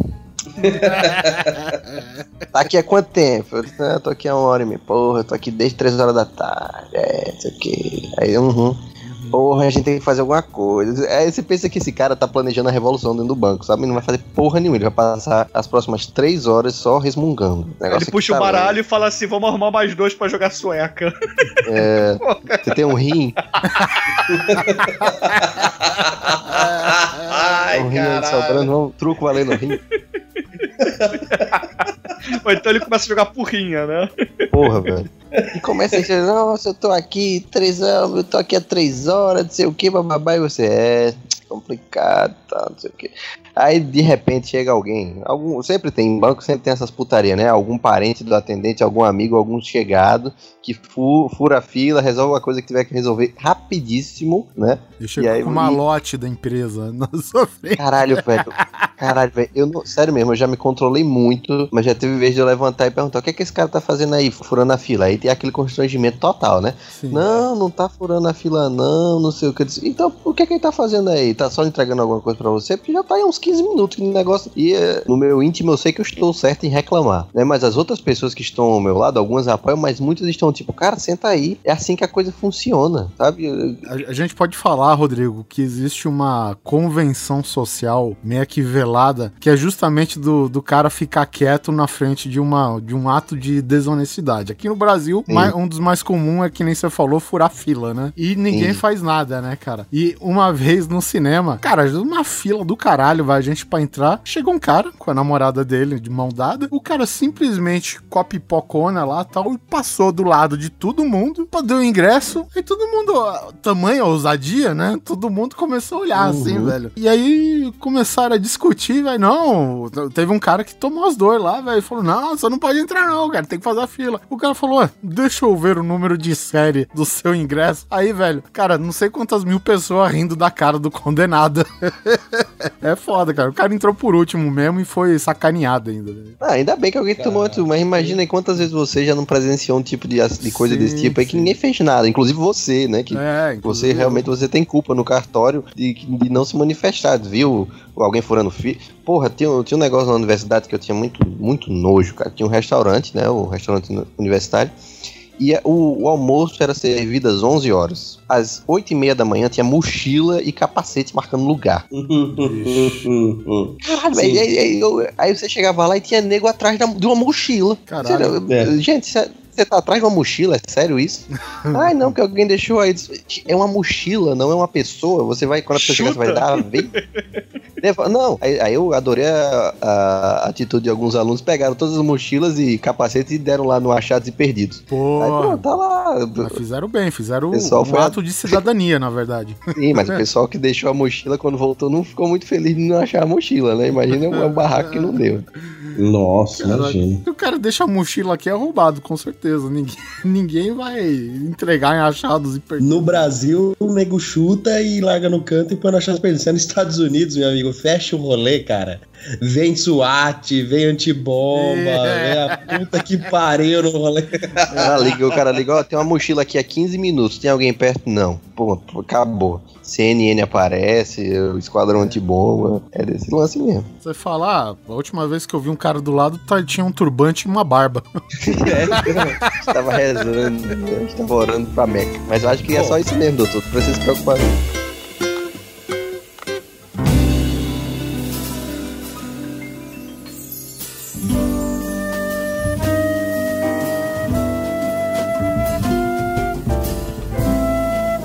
<laughs> Tá aqui há quanto tempo? Eu disse, "Ah, eu tô aqui há uma hora e meia. Porra, eu tô aqui desde 3 horas da tarde. É, isso aqui. Aí, uhum. Porra, a gente tem que fazer alguma coisa. Aí você pensa que esse cara tá planejando a revolução dentro do banco, sabe? Não vai fazer porra nenhuma. Ele vai passar as próximas 3 horas só resmungando. Negócio Ele puxa tá o baralho e fala assim: vamos arrumar mais dois pra jogar sueca. É, <laughs> você tem um rim, <laughs> Ai, um rim sobrando, um truco valendo rim. <laughs> <laughs> Ou então ele começa a jogar porrinha, né? Porra, velho. E começa a dizer, nossa, eu tô aqui três anos, eu tô aqui há três horas, não sei o que, bababá, e você é complicado, tá, não sei o que. Aí de repente chega alguém, algum, sempre tem, em banco sempre tem essas putaria, né? Algum parente do atendente, algum amigo, algum chegado que fu- fura a fila, resolve uma coisa que tiver que resolver rapidíssimo, né? Eu chego E aí, com o malote da empresa <laughs> na sua frente. Caralho, velho. Caralho, velho. Eu não, sério mesmo, eu já me controlei muito, mas já teve vez de eu levantar e perguntar: o que é que esse cara tá fazendo aí, furando a fila? Aí tem aquele constrangimento total, né? Sim. Não, não tá furando a fila, não, não sei o que. Então, o que é que ele tá fazendo aí? Tá só entregando alguma coisa pra você? Porque já tá aí uns 15 minutos no negócio. E eh, no meu íntimo eu sei que eu estou certo em reclamar, né? Mas as outras pessoas que estão ao meu lado, algumas apoiam, mas muitas estão tipo, cara, senta aí. É assim que a coisa funciona, sabe? A, a gente pode falar, Rodrigo, que existe uma convenção social meio que velada, que é justamente do, do cara ficar quieto na frente de, uma, de um ato de desonestidade. Aqui no Brasil, Sim. mai- um dos mais comuns é que nem você falou, furar fila, né? E ninguém Sim. faz nada, né, cara? E uma vez no cinema, cara, uma fila do caralho, vai, a gente pra entrar. Chegou um cara com a namorada dele, de mão dada. O cara simplesmente com a pipocona lá tal, e passou do lado de todo mundo, deu o ingresso, e todo mundo, tamanho ousadia, né? Todo mundo começou a olhar assim, velho. E aí começaram a discutir, velho. Não, teve um cara que tomou as dores lá, velho, falou: Não, você não pode entrar, não, cara, tem que fazer a fila. O cara falou: "Ué, Deixa eu ver o número de série do seu ingresso. Aí, velho, cara, não sei quantas mil pessoas rindo da cara do condenado. <laughs> é foda, cara. O cara entrou por último mesmo e foi sacaneado ainda. velho. Ah, ainda bem que alguém tomou antes, mas imagina aí quantas vezes você já não presenciou um tipo de, de coisa Sim, desse tipo aí que sim. ninguém fez nada, inclusive você, né? Que É, você realmente você tem culpa no cartório de, de não se manifestar, viu? Alguém furando fio. Porra, tinha, um- tinha um negócio na universidade que eu tinha muito, muito nojo, cara. Tinha um restaurante, né? O restaurante universitário. E a- o, o almoço era servido às 11 horas. Às 8 e meia da manhã tinha mochila e capacete marcando lugar. Caralho, aí, aí- aí eu- aí você chegava lá e tinha nego atrás da- de uma mochila. Caralho. Você- É. Gente, você tá atrás de uma mochila? É sério isso? <laughs> Ai, não, que alguém deixou aí. É uma mochila, não é uma pessoa. Você vai, quando a pessoa chegar, você vai dar. Vem. Não, aí, aí eu adorei a, a atitude de alguns alunos. Pegaram todas as mochilas e capacetes e deram lá no Achados e Perdidos. Pô, Aí, tá lá. mas fizeram bem, fizeram Pessoal um foi a- ato de cidadania, na verdade. Sim, mas o pessoal que deixou a mochila quando voltou não ficou muito feliz de não achar a mochila, né? Imagina um barraco que não deu. Nossa, imagina. Se o cara deixa a mochila aqui, é roubado, com certeza. Ninguém, <laughs> ninguém vai entregar em achados e perdidos. No Brasil, o nego chuta e larga no canto e põe na chance perdida. Nos Estados Unidos, meu amigo, fecha o rolê, cara. Vem SWAT, vem antibomba, É. vem a puta que pariu no rolê. Ah, liga, o cara liga, ó, tem uma mochila aqui há 15 minutos, tem alguém perto? Não. Pô, acabou. CNN aparece, o esquadrão antibomba. É desse lance mesmo. Você fala, ah, a última vez que eu vi um cara do lado, tá- tinha um turbante e uma barba. <laughs> Estava rezando, né? estava orando pra Meca. Mas eu acho que é só isso mesmo, doutor. Não precisa se preocupar.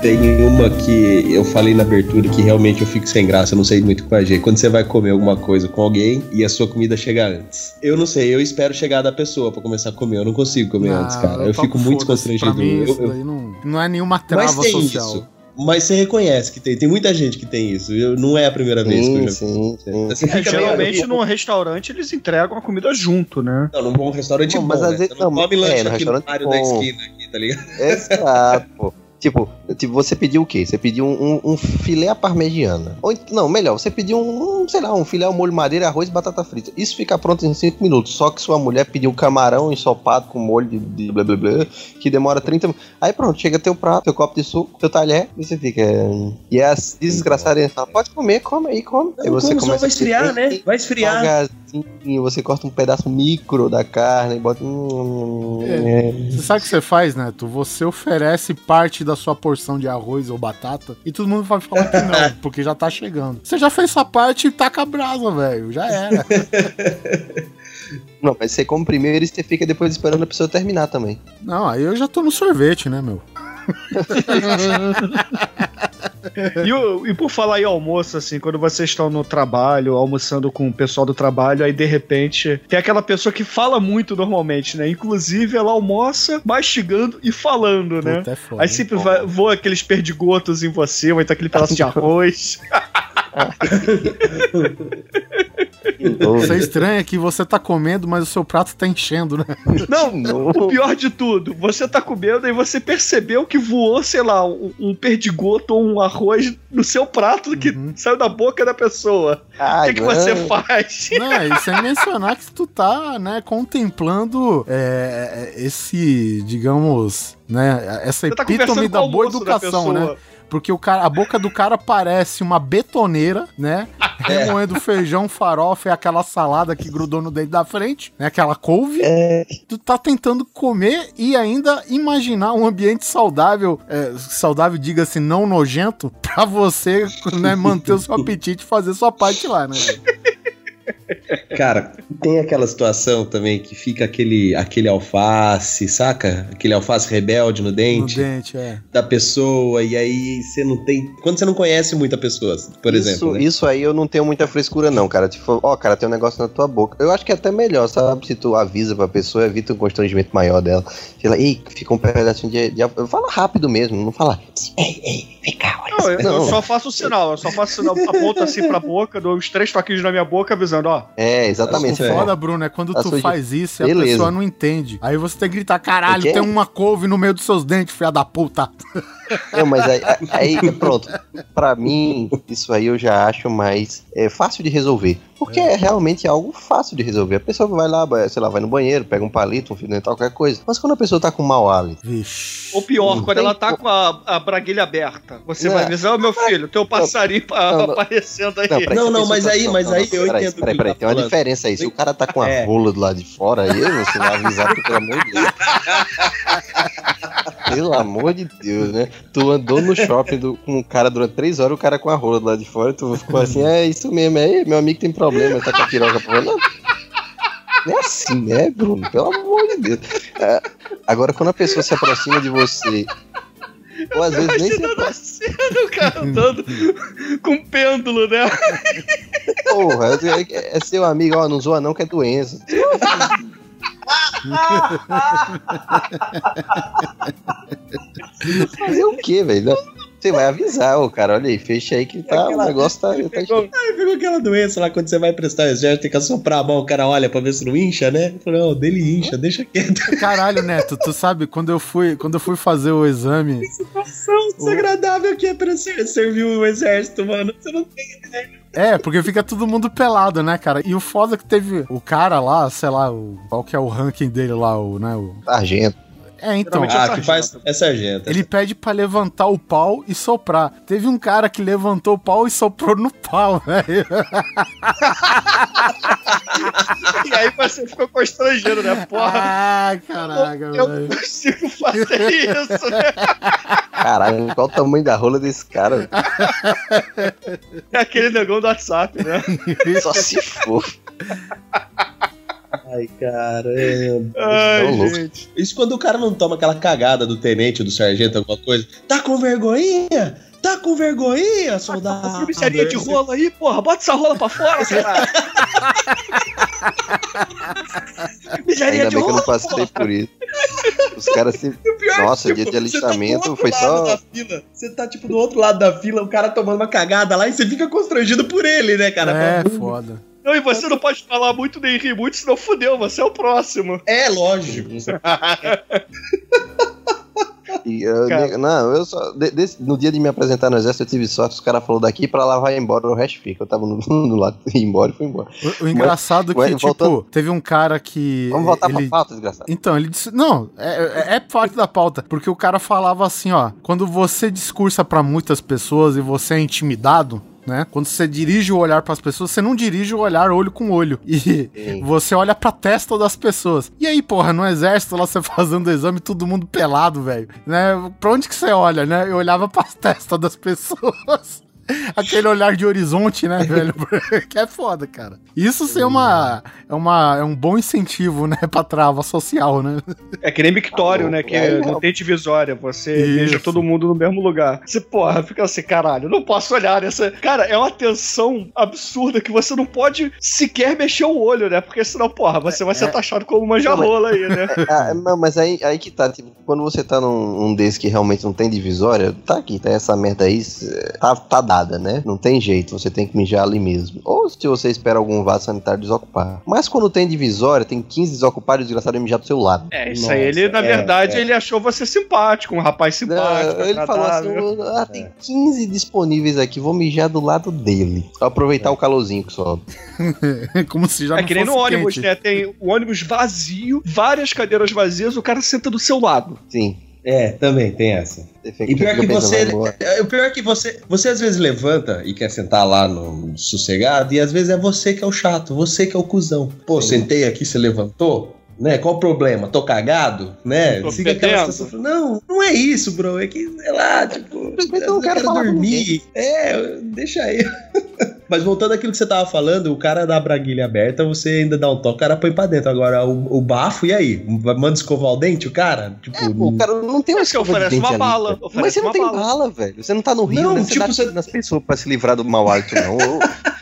Tem uma que eu falei na abertura que realmente eu fico sem graça, eu não sei muito com a G. Quando você vai comer alguma coisa com alguém e a sua comida chega antes. Eu não sei, eu espero chegar da pessoa pra começar a comer. Eu não consigo comer Ah, antes, cara. Eu, toco fico muito constrangido. Pra mim, Eu- isso eu- daí não, não é nenhuma Mas trava tem social. isso. Mas você reconhece que tem. Tem muita gente que tem isso. Eu, não é a primeira vez que eu Sim, já sim, sim. Você É, fica geralmente meio- num restaurante eles entregam a comida junto, né? Não, num bom restaurante Não, bom, mas às né? vezes- não não, come é, lanche no aqui no da esquina aqui, tá ligado? Exato, pô. Tipo, tipo, você pediu o quê? Você pediu um, um, um filé à parmegiana. Ou, não, melhor, você pediu um, um, sei lá, um filé ao molho madeira, arroz e batata frita. Isso fica pronto em 5 minutos. Só que sua mulher pediu um camarão ensopado com molho de, de blá blá blá, que demora 30 minutos. Aí pronto, chega teu prato, teu copo de suco, teu talher, e você fica. é, E é as desgraçadas fala, pode comer, come aí, come. aí você como só começa vai a esfriar, né? Vai esfriar. devagarzinho, você corta um pedaço micro da carne e bota. hum, É. é. Você sabe o que você faz, Neto? Você oferece parte da sua porção de arroz ou batata e todo mundo vai falar que não, <laughs> porque já tá chegando. Você já fez sua parte e taca a brasa, velho. Já era. <laughs> Não, mas você come primeiro e você fica depois esperando a pessoa terminar também. Não, aí eu já tô no sorvete, né, meu? <laughs> E, e por falar em almoço, assim, quando vocês estão no trabalho, almoçando com o pessoal do trabalho, aí de repente tem aquela pessoa que fala muito normalmente, né? Inclusive ela almoça mastigando e falando, né? Puta, é foda. Aí sempre vai, voa aqueles perdigotos em você, ou então aquele pedaço de <laughs> arroz. <laughs> Você estranha que você tá comendo, mas o seu prato tá enchendo, né? Não, o pior de tudo, você tá comendo e você percebeu que voou, sei lá, um, um perdigoto ou um arroz no seu prato que Uhum. saiu da boca da pessoa. O que, que você não. faz? <laughs> Não, e sem mencionar que tu tá, né, contemplando é, esse, digamos, né, essa Você tá epítome com da boa almoço da educação, né? Porque o cara, a boca do cara parece uma betoneira, né? <laughs> Remoendo feijão, farofa e aquela salada que grudou no dente da frente, né? Aquela couve. Tu tá tentando comer e ainda imaginar um ambiente saudável, é, saudável, diga-se, não nojento, pra você né, manter o seu <laughs> apetite e fazer sua parte lá, né? <laughs> Cara, tem aquela situação também que fica aquele, aquele alface, saca? Aquele alface rebelde no No dente dente, é. da pessoa, e aí você não tem. Quando você não conhece muita pessoa, por isso, exemplo. né? Isso aí eu não tenho muita frescura, não, cara. Tipo, ó, cara, tem um negócio na tua boca. Eu acho que é até melhor, sabe? Se tu avisa pra pessoa, evita um constrangimento maior dela. Sei lá, ei, fica um pedacinho de. de fala rápido mesmo, não fala. Ei, ei, vem cá, olha Não, eu, eu Não. só faço o sinal, eu só faço o sinal, aponto assim pra boca, dou os três toquinhos na minha boca, avisando, ó. É, exatamente. O foda, fala, Bruno, é quando Tá tu sujo. faz isso e a pessoa não entende. Aí você tem que gritar, caralho, O quê? tem uma couve no meio dos seus dentes, filha da puta. Não, mas aí, aí, <laughs> pronto. Pra mim, isso aí eu já acho mais é, fácil de resolver. Porque é. realmente algo fácil de resolver. A pessoa vai lá, sei lá, vai no banheiro, pega um palito, um fio dental, qualquer coisa. Mas quando a pessoa tá com mau hálito. Ou pior, quando ela tá co- com a, a braguilha aberta. Você Não. vai avisar, ô meu filho, teu passarinho pa- Não, não. aparecendo aí. Não, Não, mas aí- mas aí eu entendo Peraí, peraí, tá tem uma diferença aí. Se o cara tá com a <laughs> É. rola do lado de fora, aí você vai avisar, porque, pelo amor de Deus. <laughs> Pelo amor de Deus, né? Tu andou no shopping do- com um cara durante três horas, o cara com a rola do lado de fora, tu ficou assim, é isso mesmo, é, meu amigo tem problema, tá com a piroca pra. Não. Não é assim, né, Bruno? Pelo amor de Deus. É, agora, quando a pessoa se aproxima de você, ou às vezes nem se o cara andando com pêndulo, né? porra, é, é seu amigo, ó, não zoa não que é doença. Fazer o quê, velho? Você vai avisar, ô cara, olha aí, fecha aí que tá, o negócio tá. tá Pegou, aí pegou aquela doença lá quando você vai prestar o exército, tem que assoprar a mão, o cara olha pra ver se não incha, né? Eu falei, não, dele incha, deixa quieto. <laughs> Caralho, Neto, tu sabe, quando eu fui, quando eu fui fazer o exame, Situação desagradável que é pra ser, servir o exército, mano. Você não tem ideia. É, porque fica todo mundo pelado, né, cara? E o foda é que teve o cara lá, sei lá, o, qual que é o ranking dele lá, o, né, o... Sargento. É, então, Geralmente é Ah, sargento. que faz. É sargento. ele pede pra levantar o pau e soprar. Teve um cara que levantou o pau e soprou no pau, <laughs> velho. E aí você ficou constrangido, né? Porra, Ai, caraca, eu não velho. consigo fazer isso, né? Caralho, qual o tamanho da rola desse cara? É aquele negão do WhatsApp, né? Só se for. Ai, caramba. Ai, gente. Isso quando o cara não toma aquela cagada do tenente ou do sargento, alguma coisa. Tá com vergonhinha? Tá com vergonhinha, soldado? Essa micharia de rola aí, porra, bota essa rola pra fora, caralho. <laughs> micharia Ainda de bem que eu rola, não passei porra. por isso. Os caras se. Nossa, dia de tá alistamento outro foi só. Você tá, tipo, do outro lado da fila, o cara tomando uma cagada lá e você fica constrangido por ele, né, cara? É, foda. Não, e você não pode falar muito nem rir muito, senão fudeu, você é o próximo. É, lógico. <laughs> E, eu- não, eu só. de- desse- no dia de me apresentar no exército, eu tive sorte. Os caras falaram daqui pra lá vai embora, o resto fica. Eu tava no, <laughs> no lado, ia embora e fui embora. O, o engraçado Ué, que, tipo, voltando- teve um cara que. Vamos voltar ele... pra pauta, desgraçado. Então, ele disse. Não, é, é- é parte da pauta. Porque o cara falava assim, ó. Quando você discursa pra muitas pessoas e você é intimidado. Né? Quando você dirige o olhar pras pessoas, você não dirige o olhar olho com olho. E Sim. você olha pra testa das pessoas. E aí, porra, no exército, lá você <laughs> fazendo exame, todo mundo pelado, velho. Né? Pra onde que você olha, né? Eu olhava pras <laughs> testas das pessoas. <laughs> Aquele olhar de horizonte, né, <laughs> velho? que é foda, cara. Isso sim é uma, é uma é um bom incentivo, né, pra trava social, né? É que nem Mictório, né? Que É, não tem divisória. Você Isso. beija todo mundo no mesmo lugar. Você, porra, fica assim, caralho, não posso olhar nessa. Cara, é uma tensão absurda que você não pode sequer mexer o olho, né? Porque senão, porra, você vai ser taxado como manjarrola aí, né? <laughs> Ah, não, mas aí, aí que tá, tipo, quando você tá num um desse que realmente não tem divisória, tá aqui, tá essa merda aí, tá, tá né? Não tem jeito, você tem que mijar ali mesmo. Ou se você espera algum vaso sanitário desocupar. Mas quando tem divisória, tem 15 desocupados e o desgraçado vai mijar do seu lado. É, isso Nossa, aí, ele, na é, verdade, é. ele achou você simpático, um rapaz simpático. Não, ele falou assim: ah, tem 15 disponíveis aqui, vou mijar do lado dele. Pra aproveitar o calorzinho que sobe. <laughs> Como se já É não que nem no fosse ônibus, quente. né? Tem o ônibus vazio, várias cadeiras vazias, o cara senta do seu lado. Sim. É, também tem essa. E pior que você. é, O pior é que você. Você às vezes levanta e quer sentar lá no sossegado, e às vezes é você que é o chato, você que é o cuzão. Pô, sentei aqui, você levantou? Né? Qual o problema? Tô cagado? Né? Tô Fica aquela sensação. Não, não é isso, bro. É que, sei lá, tipo, Simplesmente eu não quero com dormir. É, deixa aí. <laughs> Mas voltando àquilo que você tava falando, o cara da braguilha aberta, você ainda dá um toque, o cara põe pra dentro. Agora, o, o bafo, e aí? Manda escovar o dente, o cara? Tipo, É, pô, o cara não tem uma Mas que escova de oferece dente uma bala, oferece Mas você não uma tem bala. bala, velho. Você não tá no rio, Não, né? Você tipo, dá você- nas pessoas pra se livrar do mau hálito, não. <laughs>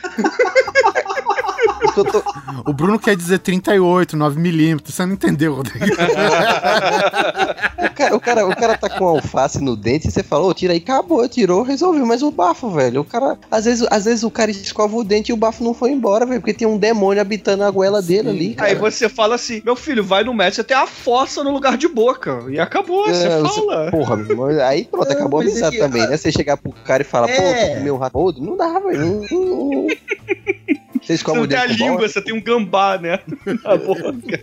Tô- O Bruno quer dizer 38, 9mm. Você não entendeu, Rodrigo. O cara, o, cara, o cara tá com alface no dente e você falou, tira aí, acabou, tirou, resolveu. Mas o bafo, velho, o cara. Às vezes, às vezes o cara escova o dente e o bafo não foi embora, velho, porque tem um demônio habitando a goela dele ali. Cara. Aí você fala assim, meu filho, vai no médico, você tem a fossa no lugar de boca. E acabou, você É, você- fala. Porra, meu aí pronto, Não, acabou a é amizade que- também, né? Você chegar pro cara e falar, É. pô, tu comeu um rato? Não dá, velho. Não, não, não. Você Você não tem a com bola? língua, você tem um gambá, né? <laughs> Na boca.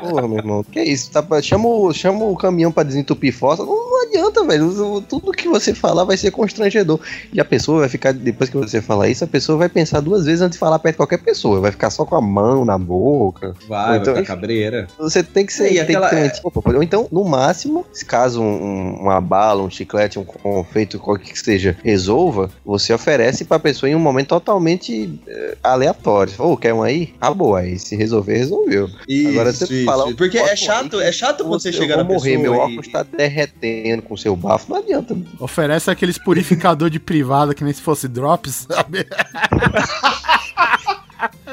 Porra, meu irmão, que isso? Tá, pra- chama, o, chama o caminhão pra desentupir fossa. Não, não adianta, velho. Tudo que você falar vai ser constrangedor. E a pessoa vai ficar, depois que você falar isso, a pessoa vai pensar duas vezes antes de falar perto de qualquer pessoa. Vai ficar só com a mão na boca. vai, Então, vai ficar cabreira. Você tem que ser. Tem aquela- que ter é-. Ou então, no máximo, se caso um- uma bala, um chiclete, um confeito, qualquer que seja, resolva, você oferece pra pessoa em um momento totalmente eh, aleatório. Ô, quer um aí? Ah, boa. Aí se resolver, resolveu. Isso, Agora você isso. fala um Porque é chato, aí é chato você chegar na morrer, pessoa meu e- óculos tá derretendo com seu bafo. Não adianta. Oferece aqueles purificador de privada que nem se fosse drops, sabe?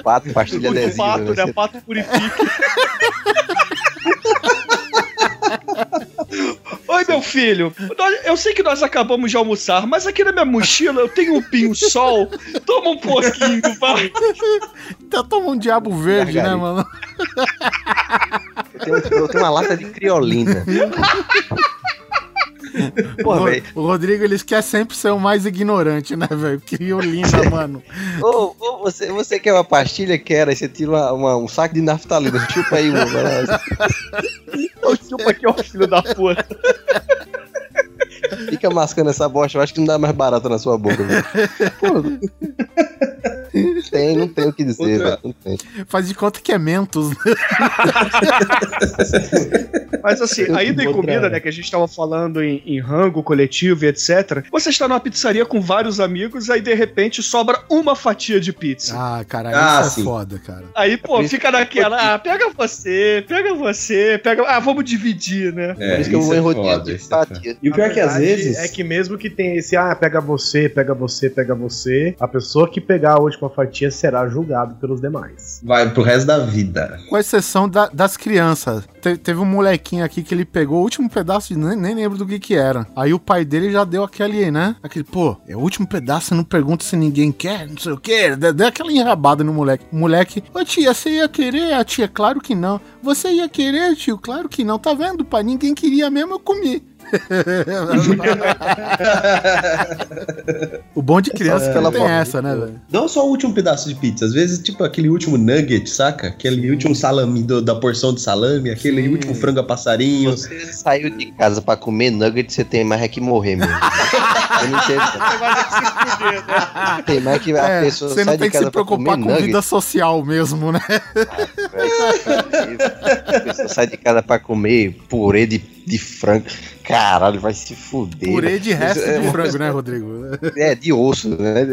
Pato, pastilha adesiva. pato, né? né? Pato purifica. <laughs> Oi, meu filho. Eu sei que nós acabamos de almoçar, mas aqui na minha mochila eu tenho um pinho-sol. Toma um pouquinho, <laughs> vai. Então toma um diabo verde, né, mano? Eu tenho, eu tenho uma lata de criolina. <laughs> <laughs> O, Ro- velho. o Rodrigo, ele quer sempre ser o mais ignorante, né, velho? Criolina, <laughs> mano. Ô, ô, você, você quer uma pastilha? Quer. Aí você tira uma- uma- um saco de naftalina. <laughs> Chupa aí uma. vai lá. Chupa aqui, ó, filho da puta. Fica mascando essa bosta. Eu acho que não dá mais barato na sua boca, velho. Tem, não tem o que dizer, Outra- velho. Faz de conta que é Mentos, né? <laughs> Mas assim, ainda em comida, né, que a gente tava falando em, em rango coletivo e etc. Você está numa pizzaria com vários amigos, aí de repente sobra uma fatia de pizza. Ah, cara, Ah, isso sim. é foda, cara. Aí, pô, fica naquela, ah, pega você, pega você, pega. Ah, vamos dividir, né? É, Por isso que eu vou é foda, de é fatia. E o pior é que às vezes. É que mesmo que tenha esse, ah, pega você, pega você, pega você, a pessoa que pegar a última fatia será julgado pelos demais. Vai pro resto da vida. Com exceção da- das crianças. Te- teve um molequinho aqui que ele pegou o último pedaço, de, nem, nem lembro do que que era. Aí o pai dele já deu aquele, né? Aquele, pô, é o último pedaço, você não pergunta se ninguém quer, não sei o quê. Deu deu aquela enrabada no moleque. O moleque, ô tia, você ia querer? A tia, claro que não. Você ia querer, tio? Claro que não. Tá vendo, pai? Ninguém queria mesmo, eu comi. <laughs> o bom de criança é que não tem essa, né, velho? Não só o último pedaço de pizza, às vezes, tipo, aquele último nugget, saca? Aquele último salame do- da porção de salame, aquele Sim. último frango a passarinho. Você saiu de casa pra comer nugget, você tem mais é que morrer mesmo. Eu não entendo. Que se fuder, né? Tem mais que a É, pessoa você não sai tem de que se preocupar com nugget. vida social mesmo, né? A pessoa sai de casa pra comer purê de, de frango. Caralho, vai se fuder. Purê de resto É, de frango, né, Rodrigo? É, de osso, né?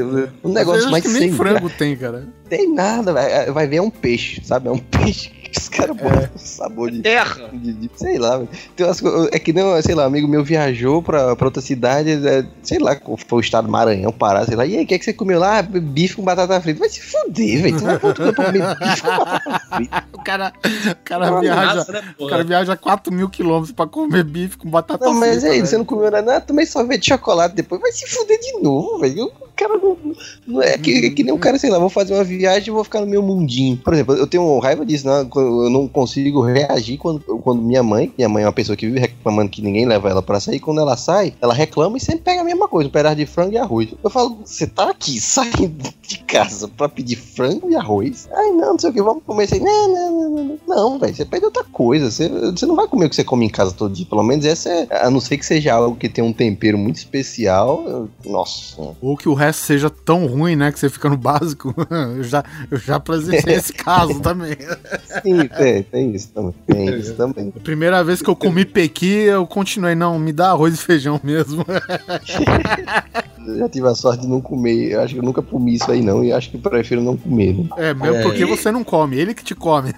Um negócio mais que nem sem frango tem, cara. Tem nada, vai, vai ver é um peixe, sabe? É um <laughs> peixe os caras botam sabor de, Terra. de, de- Sei lá, velho. Tem umas é que nem, sei lá, um amigo meu viajou pra, pra outra cidade, é, sei lá, foi o estado do Maranhão, Pará, sei lá. E aí, o que, é que você comeu lá? Bife com batata frita. Vai se fuder, velho. Tu vai pra outro pra comer bife com batata frita. <laughs> O cara, o cara Uma viaja. massa, né, O cara viaja 4 mil quilômetros pra comer bife com batata Não, mas frita, aí, velho. você não comeu nada, ah, tomei sorvete de chocolate depois. Vai se fuder de novo, velho. O cara não. não é, que, é que nem o cara, sei lá, vou fazer uma viagem e vou ficar no meu mundinho. Por exemplo, eu tenho raiva disso, né? Eu não consigo reagir quando, quando minha mãe, minha mãe é uma pessoa que vive reclamando que ninguém leva ela pra sair. Quando ela sai, ela reclama e sempre pega a mesma coisa, um pedaço de frango e arroz. Eu falo, você tá aqui <laughs> saindo de casa pra pedir frango e arroz? Ai, não, não sei o que, vamos comer assim. Não, não, não, não, não. Não, velho, você pede outra coisa. Você, você não vai comer o que você come em casa todo dia. Pelo menos essa é. A não ser que seja algo que tem um tempero muito especial. eu- nossa. Ou que o resto seja tão ruim, né? Que você fica no básico. <laughs> Eu já, eu já presenciei <laughs> esse caso também. Sim, tem, tem isso também. Tem isso também. A primeira vez que eu comi pequi, eu continuei, não, me dá arroz e feijão mesmo. <laughs> já tive a sorte de não comer. Eu acho que eu nunca comi isso aí, não. E acho que prefiro não comer. Né? É, mesmo É, porque e- você não come, ele que te come.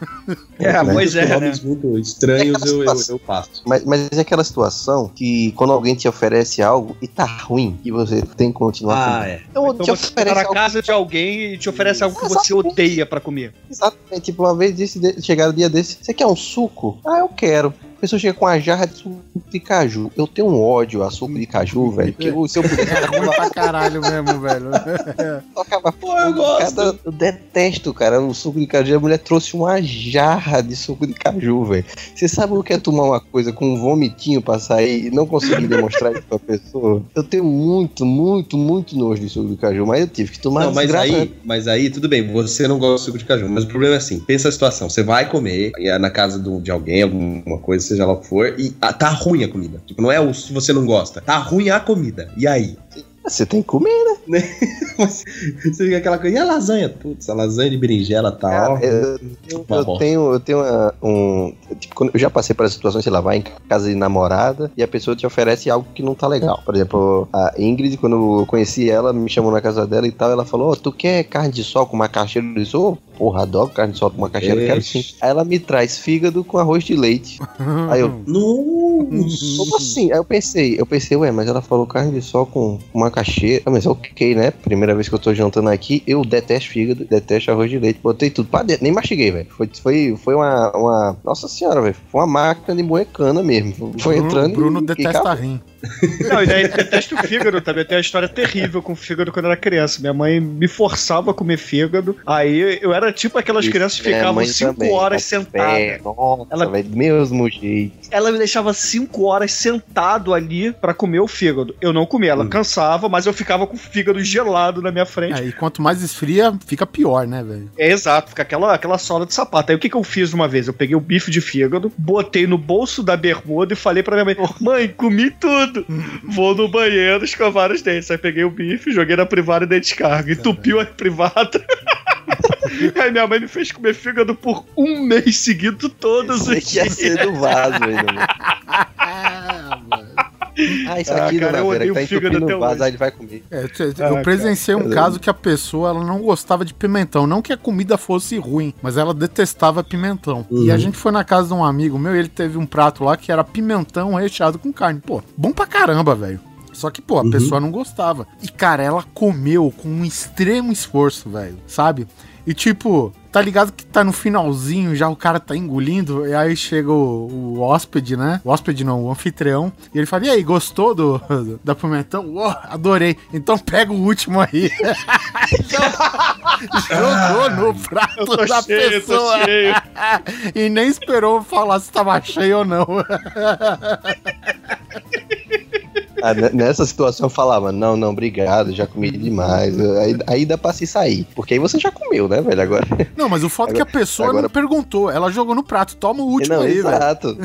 É, pois é, né? muito estranhos eu, eu, eu passo. Mas, mas é aquela situação que quando alguém te oferece algo e tá ruim, e você tem que continuar Ah, comendo. é. Então, Então te você tá oferece na algo casa de alguém e te oferece algo que você Exatamente. odeia pra comer. Exatamente. Tipo, uma vez disse, de- chegaram um dia desse, você quer um suco? Ah, eu quero. A pessoa chega com uma jarra de suco de caju. Eu tenho um ódio a suco de caju, velho. Que eu, se eu pudesse, É ruim pra caralho mesmo, velho. <laughs> tocava Pô, eu gosto. Cada- eu detesto, cara, o suco de caju. A mulher trouxe uma jarra de suco de caju, velho. Você sabe o que é tomar uma coisa com um vomitinho pra sair e não conseguir demonstrar isso pra pessoa? Eu tenho muito, muito, muito nojo de suco de caju, mas eu tive que tomar Não, mas desgraça. aí, mas aí, tudo bem, você não gosta de suco de caju, mas o problema é assim, pensa a situação, você vai comer é na casa de alguém, alguma coisa, seja lá o que for, e ah, tá ruim a comida. Tipo, não é o se você não gosta, tá ruim a comida. E aí? Você tem que comer, né? <laughs> Você fica aquela coisa, e a lasanha? Putz, a lasanha de berinjela tá, ó. Eu, eu- Uma eu bosta. tenho, eu tenho uma- um. Tipo, quando- eu já passei por essa situação, sei lá, vai em casa de namorada e a pessoa te oferece algo que não tá legal. Por exemplo, a Ingrid, quando eu conheci ela, me chamou na casa dela e tal, ela falou: Ô, tu quer carne de sol com macaxeira? Eu disse: Ô, porra, adoro carne de sol com macaxeira, eu quero sim. Aí ela me traz fígado com arroz de leite. <laughs> Aí eu, Nossa! como assim? Aí eu pensei, eu pensei, ué, mas ela falou carne de sol com macaxeira. Ah, Mas ok, né? Primeira vez que eu tô jantando aqui, eu detesto fígado, detesto arroz de leite. Botei tudo pra dentro, nem mastiguei, velho. Foi, foi, foi uma, uma. Nossa senhora, velho. Foi uma máquina de moecana mesmo. Foi Bruno, entrando. Bruno e- e detesta acabou. rim. Não, e daí detesto o fígado também. Tem uma história terrível com o fígado quando eu era criança. Minha mãe me forçava a comer fígado. Aí eu era tipo aquelas Isso, crianças que ficavam mãe cinco também, horas a sentadas. Ela- velho. Mesmo jeito. Ela me deixava cinco horas sentado ali pra comer o fígado. Eu não comia, ela cansava, mas eu ficava com o fígado gelado na minha frente. É, e quanto mais esfria, fica pior, né, velho? É exato, fica aquela, aquela sola de sapato. Aí o que, que eu fiz uma vez? Eu peguei o bife de fígado, botei no bolso da bermuda e falei pra minha mãe: Mãe, comi tudo. Vou no banheiro escovar os dentes. Aí peguei o bife, joguei na privada e dei descarga. Entupiu a privada. <laughs> Aí minha mãe me fez comer fígado por um mês seguido todos Isso os aqui ia dias. ser do vaso ainda, mano. <laughs> <laughs> Ah, isso Ah, aqui, cara, dona eu Vera, odeio que tá entupindo o vaso, ele vai comer. É, t- Ah, eu presenciei um cara. caso que a pessoa ela não gostava de pimentão. Não que a comida fosse ruim, mas ela detestava pimentão. E a gente foi na casa de um amigo meu e ele teve um prato lá que era pimentão recheado com carne. Pô, bom pra caramba, velho. Só que, pô, a pessoa não gostava. E, cara, ela comeu com um extremo esforço, velho, sabe? E, tipo, tá ligado que tá no finalzinho, já o cara tá engolindo, e aí chega o, o hóspede, né? O hóspede não, o anfitrião, e ele fala, e aí, gostou do, <laughs> da pimentão? Uou, adorei. Então pega o último aí. <laughs> Jogou no prato da cheio, pessoa. <laughs> e nem esperou falar se tava cheio ou não. Ah, ne- nessa situação eu falava, não, não, obrigado, já comi demais. Aí, aí dá pra se sair. Porque aí você já comeu, né, velho? Agora. <laughs> Não, mas o fato é que a pessoa agora- não perguntou. Ela jogou no prato. Toma o último não, aí, velho. exato.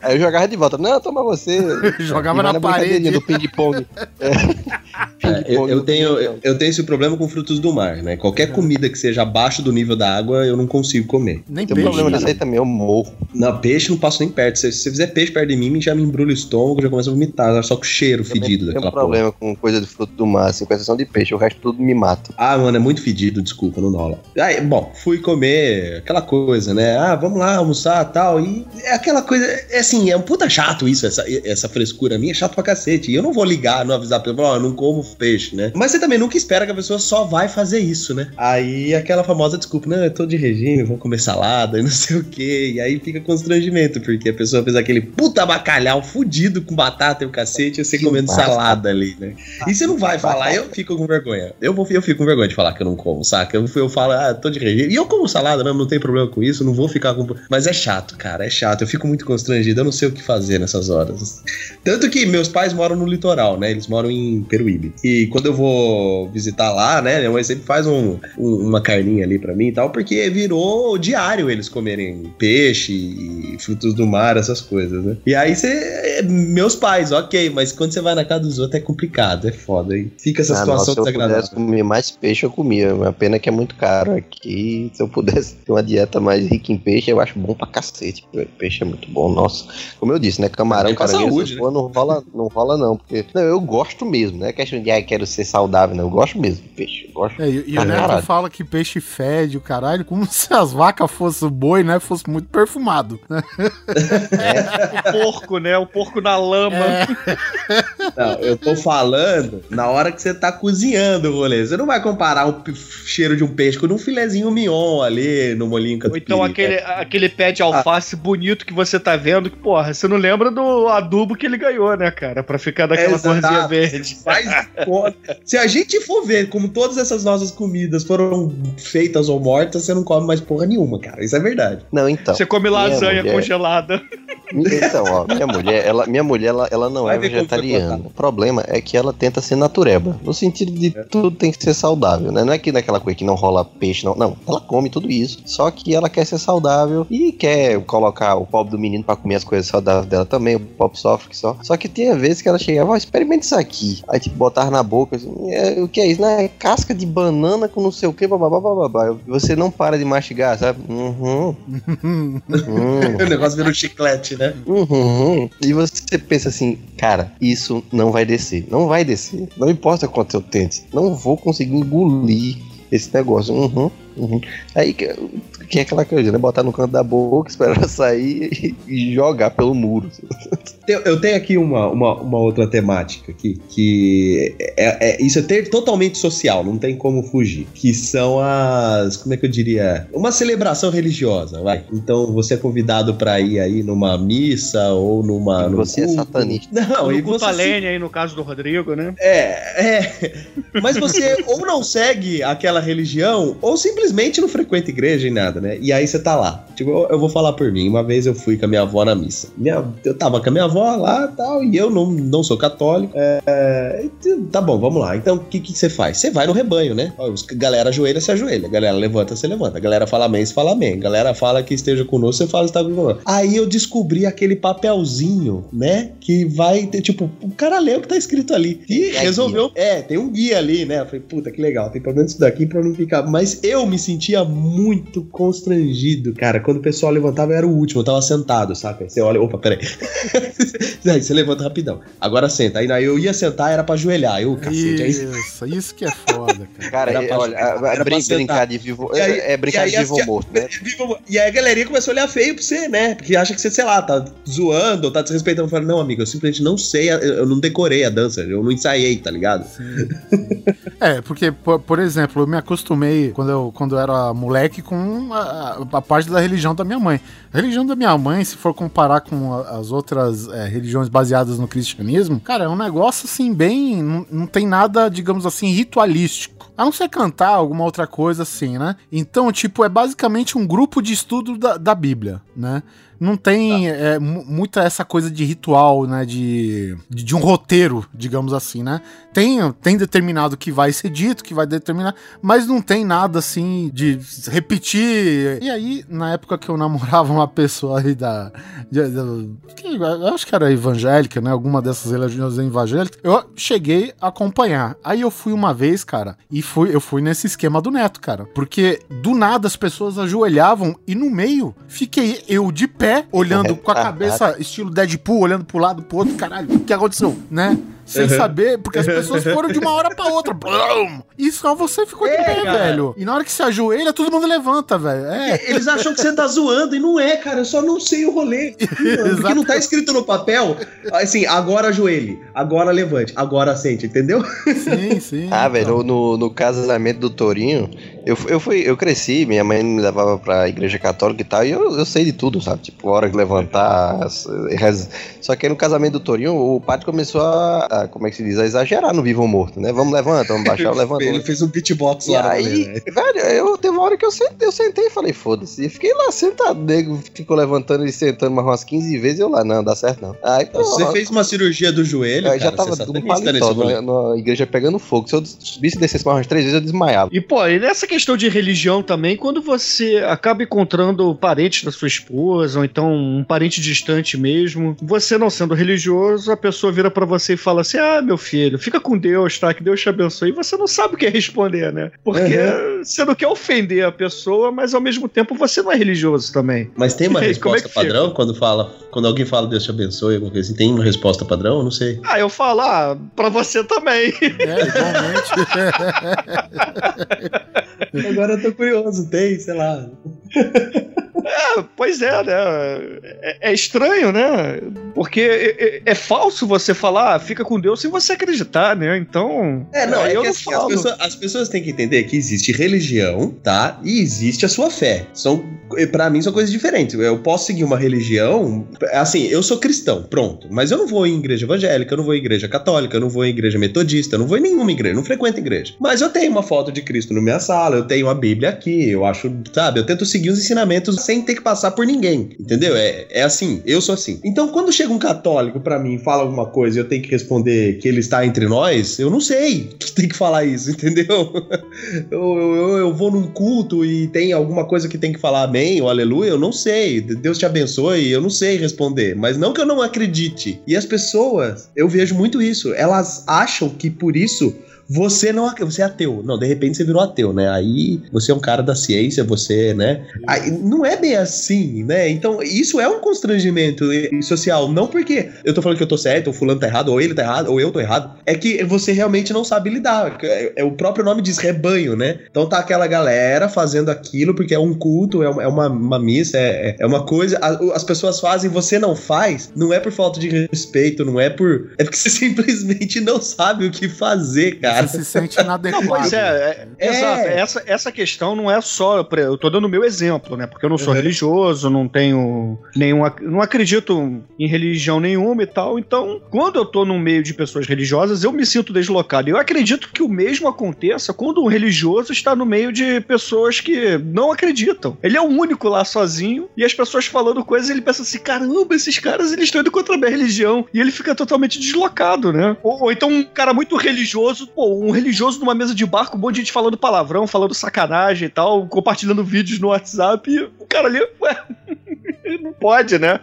Aí eu jogava de volta. Não, toma você. <laughs> Jogava na brincadeirinha parede. do ping-pong. É. <laughs> É, eu, eu tenho, eu, tenho esse problema com frutos do mar, né? Qualquer comida que seja abaixo do nível da água, eu não consigo comer. Nem Tem peixe. problema cara. disso aí também, eu morro. Não, peixe não passo nem perto. Se, você fizer peixe perto de mim, já me embrulha o estômago, já começa a vomitar, só com cheiro fedido Tem daquela porra. problema com coisa de fruto do mar, assim, com exceção de peixe. O resto tudo me mata. Ah, mano, é muito fedido, desculpa, não rola. Aí, bom, fui comer aquela coisa, né? Ah, vamos lá almoçar tal. E é aquela coisa, é assim, é um puta chato isso, essa, essa frescura minha, é chato pra cacete. E eu não vou ligar, não avisar pra pessoa, ó, eu não como peixe, né? Mas você também nunca espera que a pessoa só vai fazer isso, né? Aí aquela famosa desculpa, não, eu tô de regime, vou comer salada e não <laughs> sei o quê. E aí fica constrangimento, porque a pessoa fez aquele puta bacalhau fudido com batata e o cacete, e você Que comendo massa. salada ali, né? E você não vai falar, eu fico com vergonha. Eu, vou, eu fico com vergonha de falar que eu não como, saca? Eu, eu falo, ah, tô de regime. E eu como salada, não, não tem problema com isso, não vou ficar com. Mas é chato, cara, é chato. Eu fico muito constrangido, eu não sei o que fazer nessas horas. Tanto que meus pais moram no litoral, né? Eles moram em Peruíbe. E quando eu vou visitar lá, né? Minha mãe sempre faz um, um- uma carninha ali pra mim e tal, porque virou diário eles comerem peixe e frutos do mar, essas coisas, né? E aí você. Meus pais, ok, mas quando você vai na casa dos outros é complicado, é foda. hein? Fica essa Ah, situação nossa, se eu desagradável. pudesse comer mais peixe, eu comia. A pena é que é muito caro aqui. Se eu pudesse ter uma dieta mais rica em peixe, eu acho bom pra cacete. Peixe é muito bom, nossa. Como eu disse, né? Camarão, É caranguejo, saúde, essas porra, não rola, não rola não. Porque, não, eu gosto mesmo, não é questão de, ah, quero ser saudável, não. Eu gosto mesmo de peixe. Eu gosto. É, e e o Neto fala que peixe fede o caralho, como <laughs> se as vacas fossem boi, né? Fosse muito perfumado. né? <laughs> O porco, né? O porco na lama. É. <laughs> Não, eu tô falando na hora que você tá cozinhando o rolê. Você não vai comparar o cheiro de um peixe com um filezinho mignon ali no molinho Ou então aquele, aquele pé de alface bonito que você tá vendo, que, porra, você não lembra do adubo que ele ganhou, né, cara? Pra ficar daquela Exato. corzinha verde. <laughs> Faz conta. Se a gente for ver como todas essas nossas comidas foram feitas ou mortas, você não come mais porra nenhuma, cara. Isso é verdade. Não, então. Você come lasanha mulher- congelada. Então, ó, minha mulher, ela, minha mulher, ela, ela não Vai é vegetariana. O problema é que ela tenta ser natureba. No sentido de tudo tem que ser saudável, né? Não é que naquela coisa que não rola peixe, não. Não, ela come tudo isso. Só que ela quer ser saudável e quer colocar o pobre do menino pra comer as coisas saudáveis dela também. O pobre sofre só. Só que tinha vezes que ela chegava, ó, experimente isso aqui. Aí, tipo, botava na boca, assim, é, o que é isso? Né? É casca de banana com não sei o que, babá. Você não para de mastigar, sabe? Uhum. <laughs> Uhum. o negócio vira um chiclete, né? Uhum. E você pensa assim, cara, isso não vai descer. Não vai descer. Não importa quanto eu tente. Não vou conseguir engolir esse negócio. Uhum. Uhum. Aí que, é aquela coisa, né? Botar no canto da boca, esperar <laughs> sair e, e jogar pelo muro. Eu, tenho aqui uma, uma, uma outra temática aqui, que é, é- isso é totalmente social, não tem como fugir. Que são as. Como é que eu diria? Uma celebração religiosa, vai. Então você é convidado pra ir aí numa missa ou numa. num Você é culto. satanista. Não, e culto você aí, no caso do Rodrigo, né? É, é. Mas você <laughs> ou não segue aquela religião, ou simplesmente não frequenta igreja e nada, né? E aí você tá lá. Tipo, eu, eu vou falar por mim. Uma vez eu fui com a minha avó na missa. Minha, eu tava com a minha avó lá e tal, e eu não, não sou católico. É, tá bom, vamos lá. Então, o que, que você faz? Você vai no rebanho, né? Os- Galera ajoelha, você ajoelha. Galera levanta, você levanta. Galera fala amém, você fala amém. Galera fala que esteja conosco, você fala que está conosco. Aí eu descobri aquele papelzinho, né? Que vai ter, tipo, o cara lê o que tá escrito ali. E É resolveu. É, tem um guia ali, né? Eu falei, puta, que legal. Tem pelo menos isso daqui pra não ficar. Mas eu me sentia muito constrangido, cara. Quando o pessoal levantava, eu era o último. Eu tava sentado, saca? Aí você olha, opa, peraí. <laughs> aí você levanta rapidão. Agora senta. Aí eu ia sentar, era pra ajoelhar. Ô, cacete. Aí Isso, isso que é foda, cara. Era é, olha, era pra brin- sentar. brincar de vivo. Aí- é, é brincar aí <laughs> de vivo morto, né? E aí a galerinha começou a olhar feio pra você, né? Porque acha que você, sei lá, tá zoando ou tá desrespeitando. Eu falei, não, amigo, eu simplesmente não sei, eu não decorei a dança, eu não ensaiei, tá ligado? <laughs> É, porque, por, por exemplo, eu me acostumei quando eu, quando eu era moleque com a, a parte da religião da minha mãe. A religião da minha mãe, se for comparar com as outras é, religiões baseadas no cristianismo, cara, é um negócio assim, bem. Não, não tem nada, digamos assim, ritualístico. A não ser cantar alguma outra coisa assim, né? Então, tipo, é basicamente um grupo de estudo da, da Bíblia, né? Não tem é, mu- muita essa coisa de ritual, né? De, de, de um roteiro, digamos assim, né? Tem, tem determinado que vai ser dito, que vai determinar, mas não tem nada assim de repetir. E aí, na época que eu namorava uma pessoa aí da. de- de- eu acho que era evangélica, né? Alguma dessas religiões evangélicas, eu cheguei a acompanhar. Aí eu fui uma vez, cara, e fui, eu fui nesse esquema do neto, cara. Porque do nada as pessoas ajoelhavam e no meio fiquei eu de pé, olhando com a <laughs> cabeça estilo Deadpool, olhando pro lado pro outro, caralho, o que aconteceu, né? Sem saber, porque as pessoas foram de uma hora pra outra. <laughs> Blum! E só você ficou de É, pé, cara. velho. E na hora que se ajoelha, todo mundo levanta, velho. É. Eles acham que você tá zoando e não é, cara. Eu só não sei o rolê. <laughs> Porque não tá escrito no papel, assim, agora ajoelhe, agora levante, agora sente, entendeu? Sim, sim. Ah, velho, Então, no, no casamento do Torinho, eu, eu, fui, eu cresci, minha mãe me levava pra igreja católica e tal, e eu, eu sei de tudo, sabe? Tipo, hora de levantar, reza. Só que aí no casamento do Torinho, o padre começou a, a, como é que se diz, a exagerar no vivo ou morto, né? Vamos levanta, vamos baixar, levanta. Ele fez um beatbox E lá aí, né? velho, eu teve uma hora que eu sentei, eu sentei e falei, foda-se. E fiquei lá sentado, nego ficou levantando e sentando mais umas 15 vezes e eu lá, não, dá certo não. Aí, Então, Você pronto. fez uma cirurgia do joelho, cara, já tava é tudo paletó, rolê. na, na igreja pegando fogo. Se eu subisse e descesse mais umas três vezes, eu desmaiava. E, pô, e nessa questão de religião também, quando você acaba encontrando parentes da sua esposa, ou então um parente distante mesmo, você não sendo religioso, a pessoa vira pra você e fala assim: Ah, meu filho, fica com Deus, tá? Que Deus te abençoe. E você não sabe o que responder, né? Porque você não quer ofender a pessoa, mas ao mesmo tempo você não é religioso também. Mas tem uma <laughs> é resposta fica? padrão quando fala, quando alguém fala Deus te abençoe, alguma coisa assim, tem uma resposta padrão? Eu não sei. Ah, eu falo, ah, pra você também. <laughs> É, igualmente. <laughs> Agora eu tô curioso, tem, sei lá. É, pois é, né? É, é estranho, né? Porque é, é- é falso você falar, ah, fica com Deus sem você acreditar, né? Então. É, não, é eu que não assim, as, falo. pessoas, as pessoas têm que entender que existe religião, tá? E existe a sua fé. São, para mim, são coisas diferentes. Eu posso seguir uma religião, assim, eu sou cristão, pronto. Mas eu não vou em igreja evangélica, eu não vou em igreja católica, eu não vou em igreja metodista, eu não vou em nenhuma igreja, não frequento igreja. Mas eu tenho uma foto de Cristo na minha sala, eu tenho a Bíblia aqui, eu acho, sabe? Eu tento seguir os ensinamentos sem ter que passar por ninguém, entendeu? É, é assim, eu sou assim. Então, quando chega um católico pra mim e fala alguma coisa e eu tenho que responder que ele está entre nós, eu não sei <laughs> que tem que falar isso, entendeu? <laughs> Eu, eu, eu vou num culto e tem alguma coisa que tem que falar amém ou aleluia, eu não sei. Deus te abençoe, eu não sei responder. Mas não que eu não acredite. E as pessoas, eu vejo muito isso. Elas acham que por isso você não ac- você é ateu. Não, de repente você virou ateu, né? Aí você é um cara da ciência, você, né? Aí, não é bem assim, né? Então, isso é um constrangimento social. Não porque eu tô falando que eu tô certo, ou fulano tá errado, ou ele tá errado, ou eu tô errado. É que você realmente não sabe lidar. É, é- o próprio nome diz rebanho, né? Então tá aquela galera fazendo aquilo porque é um culto, é uma, é uma, uma missa, é, é uma coisa. as pessoas fazem, você não faz. Não é por falta de respeito, não é por. É porque você <laughs> simplesmente não sabe o que fazer, cara. Você se sente inadequado. Não, pois é, é, É. exato. Essa, essa questão não é só. Eu tô dando o meu exemplo, né? Porque eu não sou Uhum. religioso, não tenho nenhum. ac- Não acredito em religião nenhuma e tal. Então, quando eu tô no meio de pessoas religiosas, eu me sinto deslocado. Eu acredito que o mesmo aconteça quando um religioso está no meio de pessoas que não acreditam. Ele é o único lá sozinho e as pessoas falando coisas, ele pensa assim: caramba, esses caras eles estão indo contra a minha religião. E ele fica totalmente deslocado, né? Ou, ou então um cara muito religioso, pô, um religioso numa mesa de bar com um monte de gente falando palavrão, falando sacanagem e tal, compartilhando vídeos no WhatsApp. E o cara ali, ué, <laughs> não pode, né?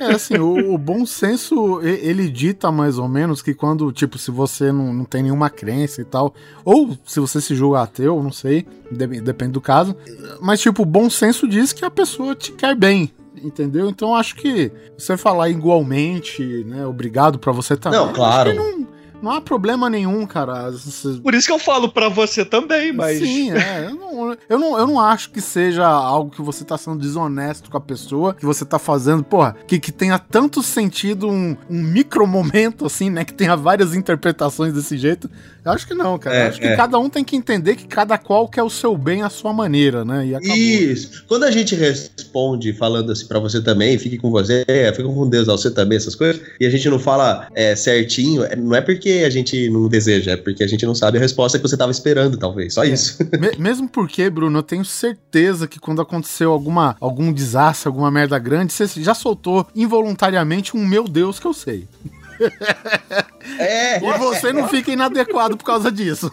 É assim, o, o bom senso, ele dita mais ou menos que quando, tipo, se você não, não tem nenhuma crença e tal, ou se você se julga ateu, não sei, de- depende do caso, mas, tipo, o bom senso diz que a pessoa te quer bem. Entendeu? Então acho que você falar igualmente, né? Obrigado pra você também. Não, claro. Não, não há problema nenhum, cara. Por isso que eu falo pra você também, mas. Sim, é. Eu não, eu, não, eu não acho que seja algo que você tá sendo desonesto com a pessoa, que você tá fazendo, porra, que, que tenha tanto sentido um, um micro momento, assim, né? Que tenha várias interpretações desse jeito. Eu acho que não, cara. É, eu acho que é. cada um tem que entender que cada qual quer o seu bem à sua maneira, né? E acabou. Isso. Quando a gente responde falando assim pra você também, fique com você, fica com Deus, você também, essas coisas, e a gente não fala é, certinho, é- não é porque a gente não deseja, é porque a gente não sabe a resposta que você tava esperando, talvez. Só isso. <laughs> Me- mesmo porque, Bruno, eu tenho certeza que quando aconteceu alguma, algum desastre, alguma merda grande, você já soltou involuntariamente um meu Deus que eu sei. É. E você não fica inadequado por causa disso.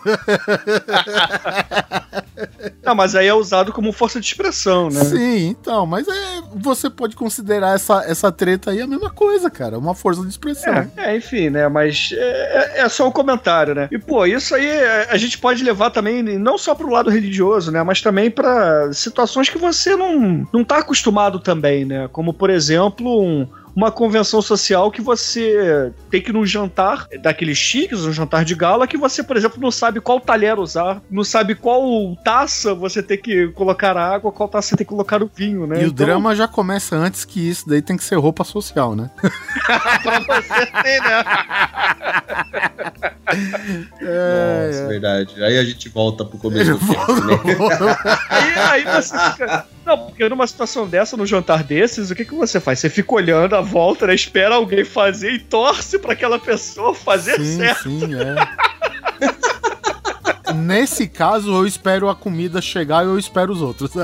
Não, mas aí é usado como força de expressão, né? Sim, então, mas é, você pode considerar essa, essa treta aí a mesma coisa, cara. Uma força de expressão. É, é, enfim, né? Mas é, é- é só um comentário, né? E, pô, isso aí é- a gente pode levar também, não só pro lado religioso, né? Mas também pra situações que você não, não tá acostumado também, né? Como, por exemplo, um- uma convenção social que você tem que ir num jantar daqueles chiques, um jantar de gala, que você, por exemplo, não sabe qual talher usar, não sabe qual taça você tem que colocar a água, qual taça você tem que colocar o vinho, né? E o Então, drama já começa antes que isso, daí tem que ser roupa social, né? pra você ter, né? <laughs> É, Nossa, verdade. Aí a gente volta pro começo do tempo, né? <laughs> Aí, aí você fica. Não, Porque numa situação dessa, num jantar desses, o que, que você faz? Você fica olhando a volta, né? Espera alguém fazer e torce pra aquela pessoa fazer Sim, certo. sim, é. <laughs> Nesse caso, eu espero a comida chegar e eu espero os outros. <laughs>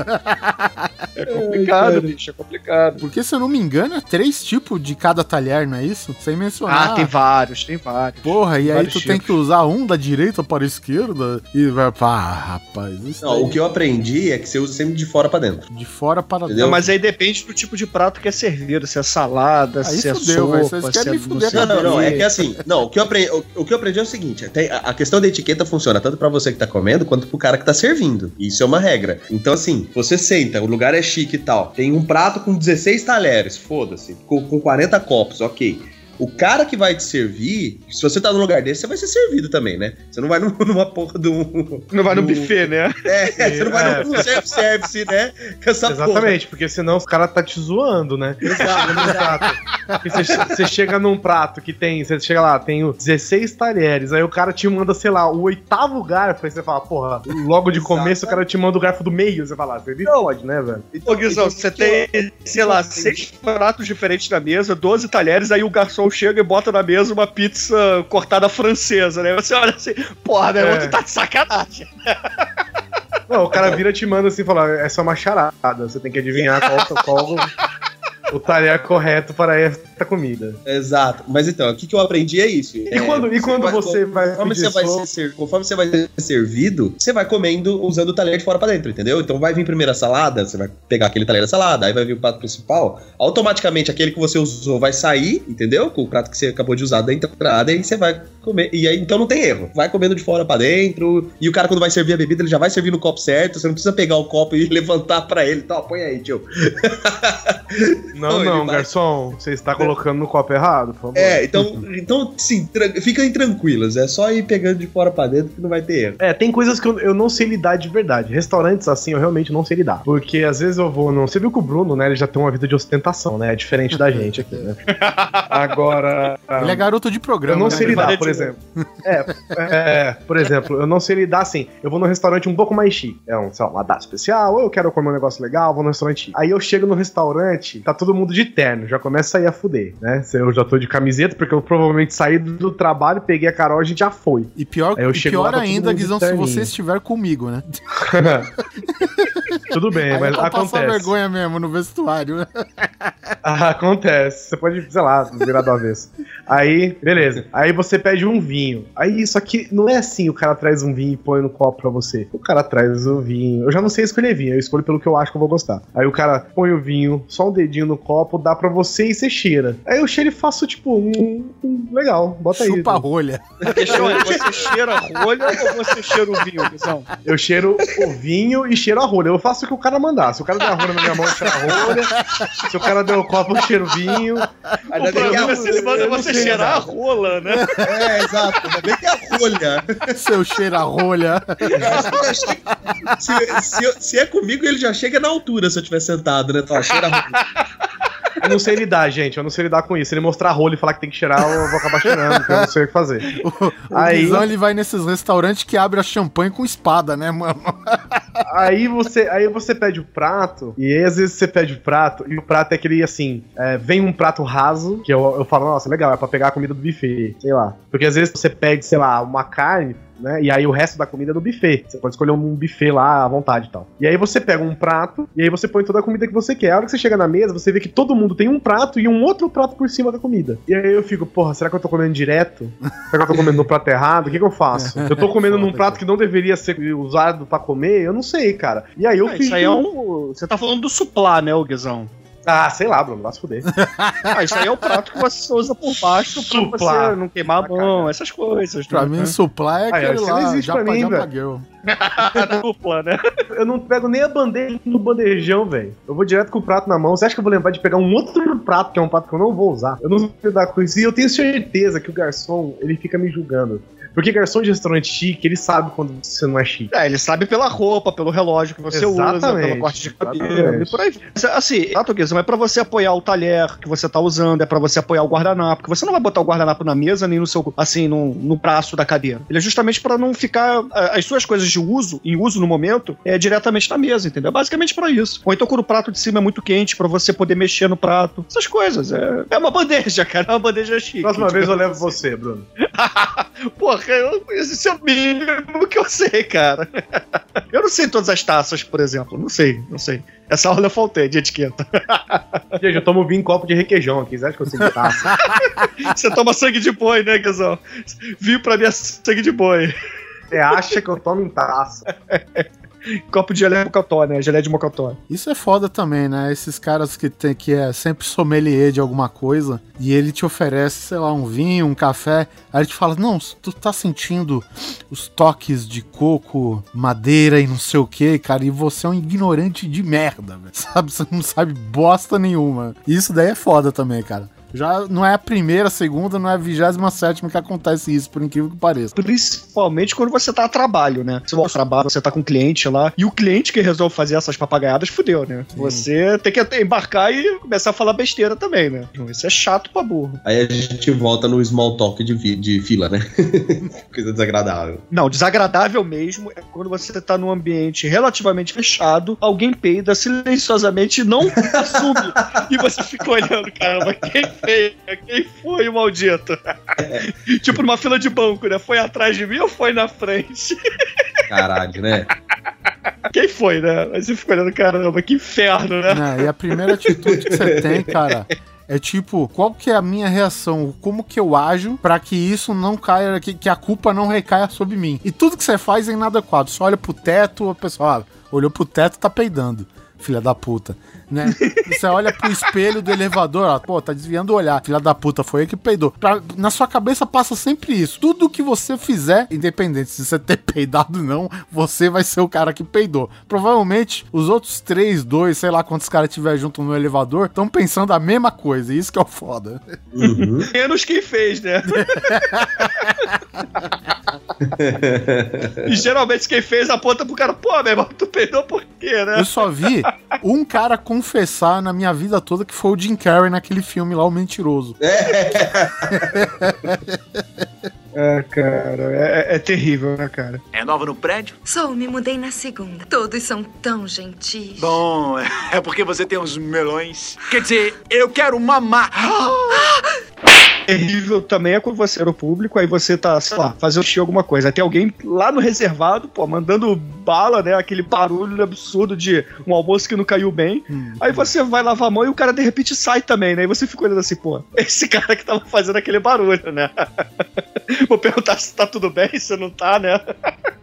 É complicado, bicho, é complicado. Porque, se eu não me engano, é três tipos de cada talher, não é isso? Sem mencionar. Ah, tem vários, tem vários. Porra, e aí tu tem tipos. que usar um da direita para a esquerda e vai. Ah, rapaz, isso Não, daí o que eu aprendi é que você usa sempre de fora pra dentro. de fora para Entendeu? Não, mas aí depende do tipo de prato que é servido, se é salada, Aí se é fudeu, velho, sopa, vocês se é querem me não fuder Não, não, não. É que assim, não, o que eu aprendi, o, o que eu aprendi é o seguinte: tem- a, a questão da etiqueta funciona tanto pra você que tá comendo quanto pro cara que tá servindo. Isso é uma regra. Então, assim, você senta, o lugar é chique e tal. Tem um prato com 16 talheres, foda-se, com, com 40 copos, ok. O cara que vai te servir, se você tá num lugar desse, você vai ser servido também, né? Você não vai num- <laughs> numa porra de um. Não vai no do- buffet, né? É, você não vai É. num self-service, né? Com essa Exatamente, porque senão os caras tá te zoando, né? Prato. Porque Você, você chega num prato que tem, você chega lá, tem 16 talheres, aí o cara te manda, sei lá, o oitavo garfo, aí você fala, porra, logo de começo o cara te manda o garfo do meio, você fala, você me fode, né, velho? Ô, Guizão, você o que eu- tem, sei lá, seis pratos diferentes na mesa, 12 talheres, aí o garçom chega e bota na mesa uma pizza cortada francesa, né? Você olha assim, porra, meu irmão, É. tu tá de sacanagem. Não, o cara vira e te manda assim, fala, essa é uma charada, você tem que adivinhar qual, qual o talher correto para esta comida. Exato. Mas então, o que, que eu aprendi é isso. E quando, e quando você vai Conforme você, vai sopa- ser, ser- conforme você vai ser servido, você vai comendo usando o talher de fora pra dentro, entendeu? Então vai vir primeiro a salada, você vai pegar aquele talher da salada, aí vai vir o prato principal. Automaticamente aquele que você usou vai sair, entendeu? Com o prato que você acabou de usar da entrada, e aí você vai comer. E aí então não tem erro. Vai comendo de fora pra dentro. E o cara, quando vai servir a bebida, ele já vai servir no copo certo. Você não precisa pegar o copo e <laughs> levantar pra ele. Então, põe aí, tio. Não, Não, não, ele vai- garçom, você está colocando no copo errado, por favor. É, então, então sim, tra- fiquem tranquilos. É só ir pegando de fora pra dentro que não vai ter erro. É, tem coisas que eu, eu não sei lidar de verdade. Restaurantes assim, eu realmente não sei lidar. Porque às vezes eu vou. Não, você viu que o Bruno, né? Ele já tem uma vida de ostentação, né? É diferente da gente aqui, né? <laughs> Agora. Ele é garoto de programa. Eu não né? sei Ele lidar, por exemplo. É, é, por exemplo, eu não sei lidar assim. Eu vou num restaurante um pouco mais chique. É um, sei lá, uma data especial, ou eu quero comer um negócio legal, vou num restaurante. Aí eu chego no restaurante, tá todo mundo de terno, já começa a ir a fuder, né? Eu já tô de camiseta, porque eu provavelmente saí do trabalho, peguei a Carol e a gente já foi. E pior, Aí eu e pior lá, tá ainda, Guizão, se você estiver comigo, né? <laughs> Tudo bem, mas pra passar acontece. vergonha mesmo no vestuário. Ah, <laughs> acontece. Você pode, sei lá, virar do avesso. Aí, beleza. Aí você pede um vinho. Aí isso aqui não é assim, o cara traz um vinho e põe no copo pra você. O cara traz o vinho. Eu já não sei escolher vinho, eu escolho pelo que eu acho que eu vou gostar. Aí o cara põe o vinho, só um dedinho no copo, dá pra você e você cheira. Aí eu cheiro e faço tipo, um, um- legal, bota aí. Chupa a rolha. Questão é, você cheira a rolha ou você cheira o vinho, Guizão? Eu cheiro o vinho e cheiro a rolha. Eu faço o que o cara mandar. Se o cara der a rolha na minha mão, eu cheiro a rolha. Se o cara der o copo, eu cheiro o vinho. O problema é se ele manda você cheirar a rola, né? É, exato. Ainda bem que é a rolha. Seu cheiro a rolha. se, se, se é comigo, ele já chega na altura se eu estiver sentado, né? Tá, cheira a rolha. Eu não sei lidar, gente. Eu não sei lidar com isso. Se ele mostrar a rolha e falar que tem que cheirar, eu vou acabar cheirando, porque eu não sei o que fazer. <laughs> O, o Aí- Guizão, ele vai nesses restaurantes que abre a champanhe com espada, né, mano? <laughs> Aí você, aí você pede o prato, e aí às vezes você pede o prato, e o prato é aquele assim: é, vem um prato raso, que eu, eu falo, nossa, legal, é pra pegar a comida do buffet, sei lá. Porque às vezes você pede, sei lá, uma carne. Né? E aí o resto da comida é do buffet. Você pode escolher um buffet lá à vontade e tal. E aí você pega um prato e aí você põe toda a comida que você quer. A hora que você chega na mesa, você vê que todo mundo tem um prato e um outro prato por cima da comida. E aí eu fico, porra, será que eu tô comendo direto? Será que eu tô comendo no prato errado? O que, que eu faço? Eu tô comendo num prato que não deveria ser usado pra comer? Eu não sei, cara. E aí eu Ah, fico. isso aí é um. Você tá falando do suplá, né, o Guizão? Ah, sei lá, Bruno, vai se fuder. <laughs> Ah, isso aí é o prato que você usa por baixo pra Suplá. você não queimar a mão, essas coisas. Pra né? mim, supply é Ah, aquele isso não lá, existe japa, pra mim, japa velho. girl. <laughs> dupla, né? Eu não pego nem a bandeja no bandejão, velho. Eu vou direto com o prato na mão. Você acha que eu vou lembrar de pegar um outro prato, que é um prato que eu não vou usar? Eu não sei lidar com isso. E eu tenho certeza que o garçom, ele fica me julgando. Porque garçom de restaurante chique, ele sabe quando você não é chique. É, ele sabe pela roupa, pelo relógio que você usa, Exatamente, pelo corte de cabelo e por aí. Assim, exato, Guizão, é pra você apoiar o talher que você tá usando, é pra você apoiar o guardanapo, porque você não vai botar o guardanapo na mesa nem no seu, assim, no, no braço da cadeira. Ele é justamente pra não ficar ah, as suas coisas de uso, em uso no momento, é diretamente na mesa, entendeu? É basicamente pra isso. Ou então quando o prato de cima é muito quente, pra você poder mexer no prato. Essas coisas. É, é uma bandeja, cara, é uma bandeja chique. Próxima vez eu levo Assim. você, Bruno. <laughs> Porra, eu, esse é o mínimo que eu sei, cara. <laughs> Eu não sei todas as taças, por exemplo. Não sei, não sei. Essa aula eu faltei de etiqueta. <laughs> Gente, eu tomo vinho em copo de requeijão aqui. Você acha que eu sei de taça? <laughs> Você toma sangue de boi, né, Guizão? Vinho pra mim é sangue de boi. Você acha que eu tomo em taça? Copo de gelé mocotó, né? Gelé de mocotó. Isso é foda também, né? Esses caras que tem que é sempre sommelier de alguma coisa e ele te oferece, sei lá, um vinho, um café, aí ele te fala: "Não, tu tá sentindo os toques de coco, madeira e não sei o que, cara, e você é um ignorante de merda, velho. <laughs> Sabe, você não sabe bosta nenhuma. Isso daí é foda também, cara. Já não é a primeira, a segunda, não é a vigésima sétima que acontece isso, por incrível que pareça. Principalmente quando você tá a trabalho, né? Você vai ao trabalho, você tá com um cliente lá, e o cliente que resolve fazer essas papagaiadas fudeu, né? Você tem que embarcar e começar a falar besteira também, né? Isso é chato pra burro. Aí a gente volta no small talk de, vi- de fila, né? <laughs> Coisa desagradável. Não, desagradável mesmo é quando você tá num ambiente relativamente fechado, alguém peida silenciosamente e não <laughs> assume. e você fica olhando, caramba, quem fez? Quem foi o maldito? <laughs> tipo numa fila de banco, né? Foi atrás de mim ou foi na frente? Caralho, né? Quem foi, né? Aí você fica olhando, caramba, que inferno, né? Né, E a primeira atitude que você tem, cara, é tipo, qual que é a minha reação? Como que eu ajo pra que isso não caia, que, que a culpa não recaia sobre mim? E tudo que você faz é inadequado. Você olha pro teto, a pessoa, ah, olhou pro teto, tá peidando. Filha da puta, né? Você olha pro espelho do elevador, ó, pô, tá desviando o olhar. Filha da puta, foi aí que peidou. Pra- na sua cabeça passa sempre isso. Tudo que você fizer, independente se você <laughs> ter peidado ou não, você vai ser o cara que peidou. Provavelmente os outros três, dois, sei lá quantos caras tiver junto no elevador, estão pensando a mesma coisa. Isso que é o foda. Uhum. <laughs> Menos quem fez, né? <laughs> e geralmente quem fez aponta pro cara, pô, meu irmão, tu peidou por quê, né? Eu só vi um cara confessar na minha vida toda que foi o Jim Carrey naquele filme lá, O Mentiroso. É, <laughs> cara, é, é terrível, né, cara? É nova no prédio? Sou, me mudei na segunda. Todos são tão gentis. Bom, é porque você tem uns melões. Quer dizer, eu quero mamar. Terrível também é quando você era o público, aí você tá, sei lá, fazendo xixi alguma coisa. Aí tem alguém lá no reservado, pô, mandando bala, né? Aquele barulho absurdo de um almoço que não caiu bem. Aí você vai lavar a mão e o cara de repente sai também, né? E você fica olhando assim, pô, <laughs> esse cara que tava fazendo aquele barulho, né? <laughs> <laughs> Vou perguntar se tá tudo bem, se não tá, né? <laughs>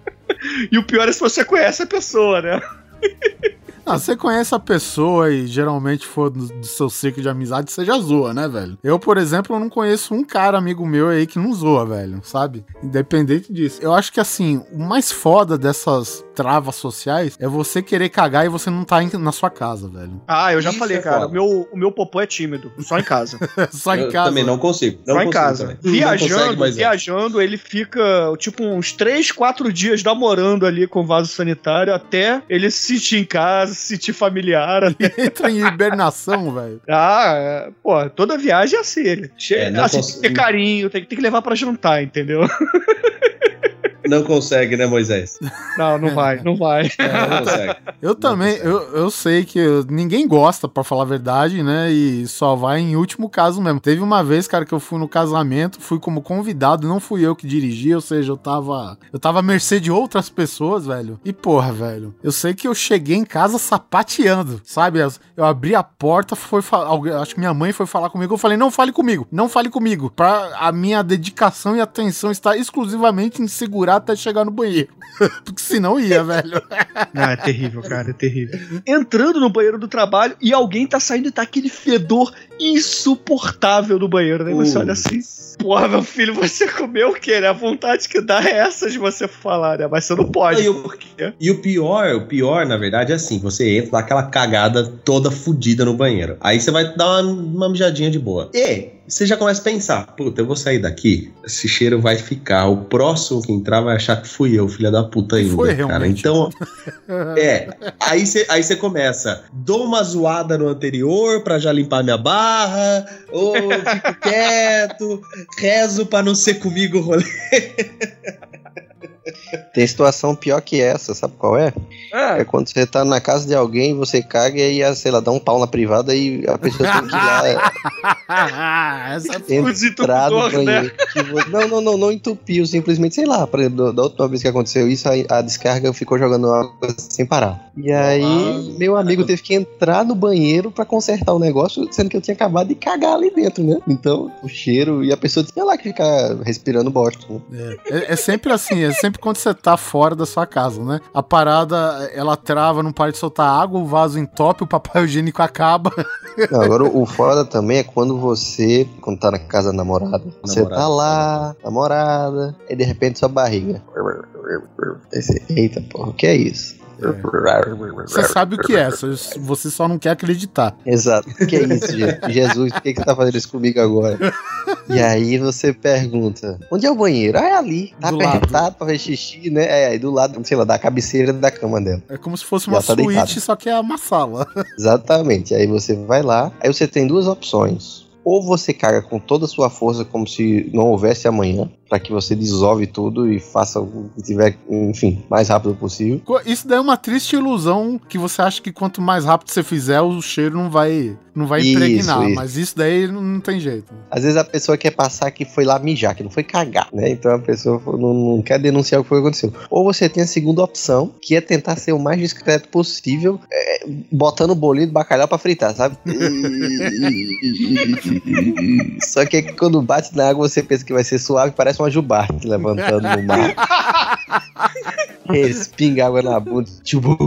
E o pior é se você conhece a pessoa, né? <laughs> Ah, você conhece a pessoa e geralmente for do, do seu ciclo de amizade, você já zoa, né, velho? Eu, por exemplo, eu não conheço um cara amigo meu aí que não zoa, velho, sabe? Independente disso. Eu acho que, assim, o mais foda dessas travas sociais é você querer cagar e você não tá em- na sua casa, velho. Ah, eu já Isso falei, é cara, foda. o meu, o meu popô é tímido, só em casa. <laughs> Só em Eu casa. também não consigo. Não Só em consigo casa. também. Não Viajando, consegue, mas é. viajando, ele fica tipo uns 3, 4 dias namorando ali com vaso sanitário até ele se sentir em casa, se sentir familiar. <laughs> Entra em hibernação, velho. ah, é, pô, toda viagem é assim. Ele chega, É, assim, consigo. tem que ter carinho, tem, que- tem que levar pra jantar, entendeu? <laughs> Não consegue, né, Moisés? Não, não vai, não vai. É, não consegue. Eu também, eu, eu sei que eu- ninguém gosta, pra falar a verdade, né? E só vai em último caso mesmo. Teve uma vez, cara, que eu fui no casamento, fui como convidado, não fui eu que dirigi, ou seja, eu tava. Eu tava à mercê de outras pessoas, velho. E porra, velho, eu sei que eu cheguei em casa sapateando, sabe? Eu, abri a porta, foi acho que minha mãe foi falar comigo, eu falei, não fale comigo, não fale comigo. Pra a minha dedicação e atenção estar exclusivamente em segurar até chegar no banheiro. <laughs> Porque senão ia, velho. Ah, é terrível, cara, é terrível. Entrando no banheiro do trabalho e alguém tá saindo e tá aquele fedor insuportável no banheiro, né? Você Uh. olha assim. Porra, meu filho, você comeu o quê, né? A vontade que dá é essa de você falar, né? Mas você não pode. Não, e o- por quê? E o pior, o pior, na verdade, é assim: você entra, dá aquela cagada toda fodida no banheiro. Aí você vai dar uma, uma mijadinha de boa. E você já começa a pensar: puta, eu vou sair daqui, esse cheiro vai ficar. O próximo que entrar vai achar que fui eu, filha da puta ainda. Foi cara. realmente. Então, <laughs> é. Aí você aí você começa: dou uma zoada no anterior pra já limpar minha barra, ou fico quieto, rezo pra não ser comigo o rolê. <laughs> Tem situação pior que essa, sabe qual é? É quando você tá na casa de alguém, você caga e aí, sei lá, dá um pau na privada e a pessoa tem que ir lá <laughs> Essa Os entrar no né? banheiro. Que vo- Não, não, não, não entupiu, simplesmente, sei lá, por exemplo, da última vez que aconteceu isso, a, a descarga ficou jogando água sem parar. E aí, Ah. meu amigo teve que entrar no banheiro pra consertar o negócio, sendo que eu tinha acabado de cagar ali dentro, né? Então, o cheiro, e a pessoa tinha lá que ficar respirando bosta, né? É, é sempre assim, é sempre quando você tá fora da sua casa, né? A parada, ela trava, não para de soltar água, o vaso entope, o papel <laughs> higiênico acaba. Não, agora o foda também é quando você, quando tá na casa da namorada, você Namorada. tá lá, namorada, e de repente sua barriga. Você, Eita porra, o que é isso? Você sabe o que é, você só não quer acreditar. Exato. O que é isso, Je- Jesus? Por que, que você tá fazendo isso comigo agora? E aí você pergunta: onde é o banheiro? Ah, é ali. Tá Do lado. apertado pra ver xixi, né? É, aí do lado, sei lá, da cabeceira da cama dela. É como se fosse uma tá suíte, só que é uma sala. <laughs> Exatamente. Aí você vai lá, aí você tem duas opções. Ou você caga com toda a sua força como se não houvesse amanhã, pra que você dissolve tudo e faça o que tiver, enfim, mais rápido possível. Isso daí é uma triste ilusão que você acha que quanto mais rápido você fizer, o cheiro não vai, não vai Isso, impregnar. isso. Mas isso daí não, tem jeito. Às vezes a pessoa quer passar que foi lá mijar, que não foi cagar, né? Então a pessoa não, não quer denunciar o que foi aconteceu. Ou você tem a segunda opção, que é tentar ser o mais discreto possível, é, botando o bolinho de bacalhau pra fritar, sabe? <laughs> Só que quando bate na água você pensa que vai ser suave, parece uma jubarte levantando no mar. <laughs> Respinga água na bunda, tipo,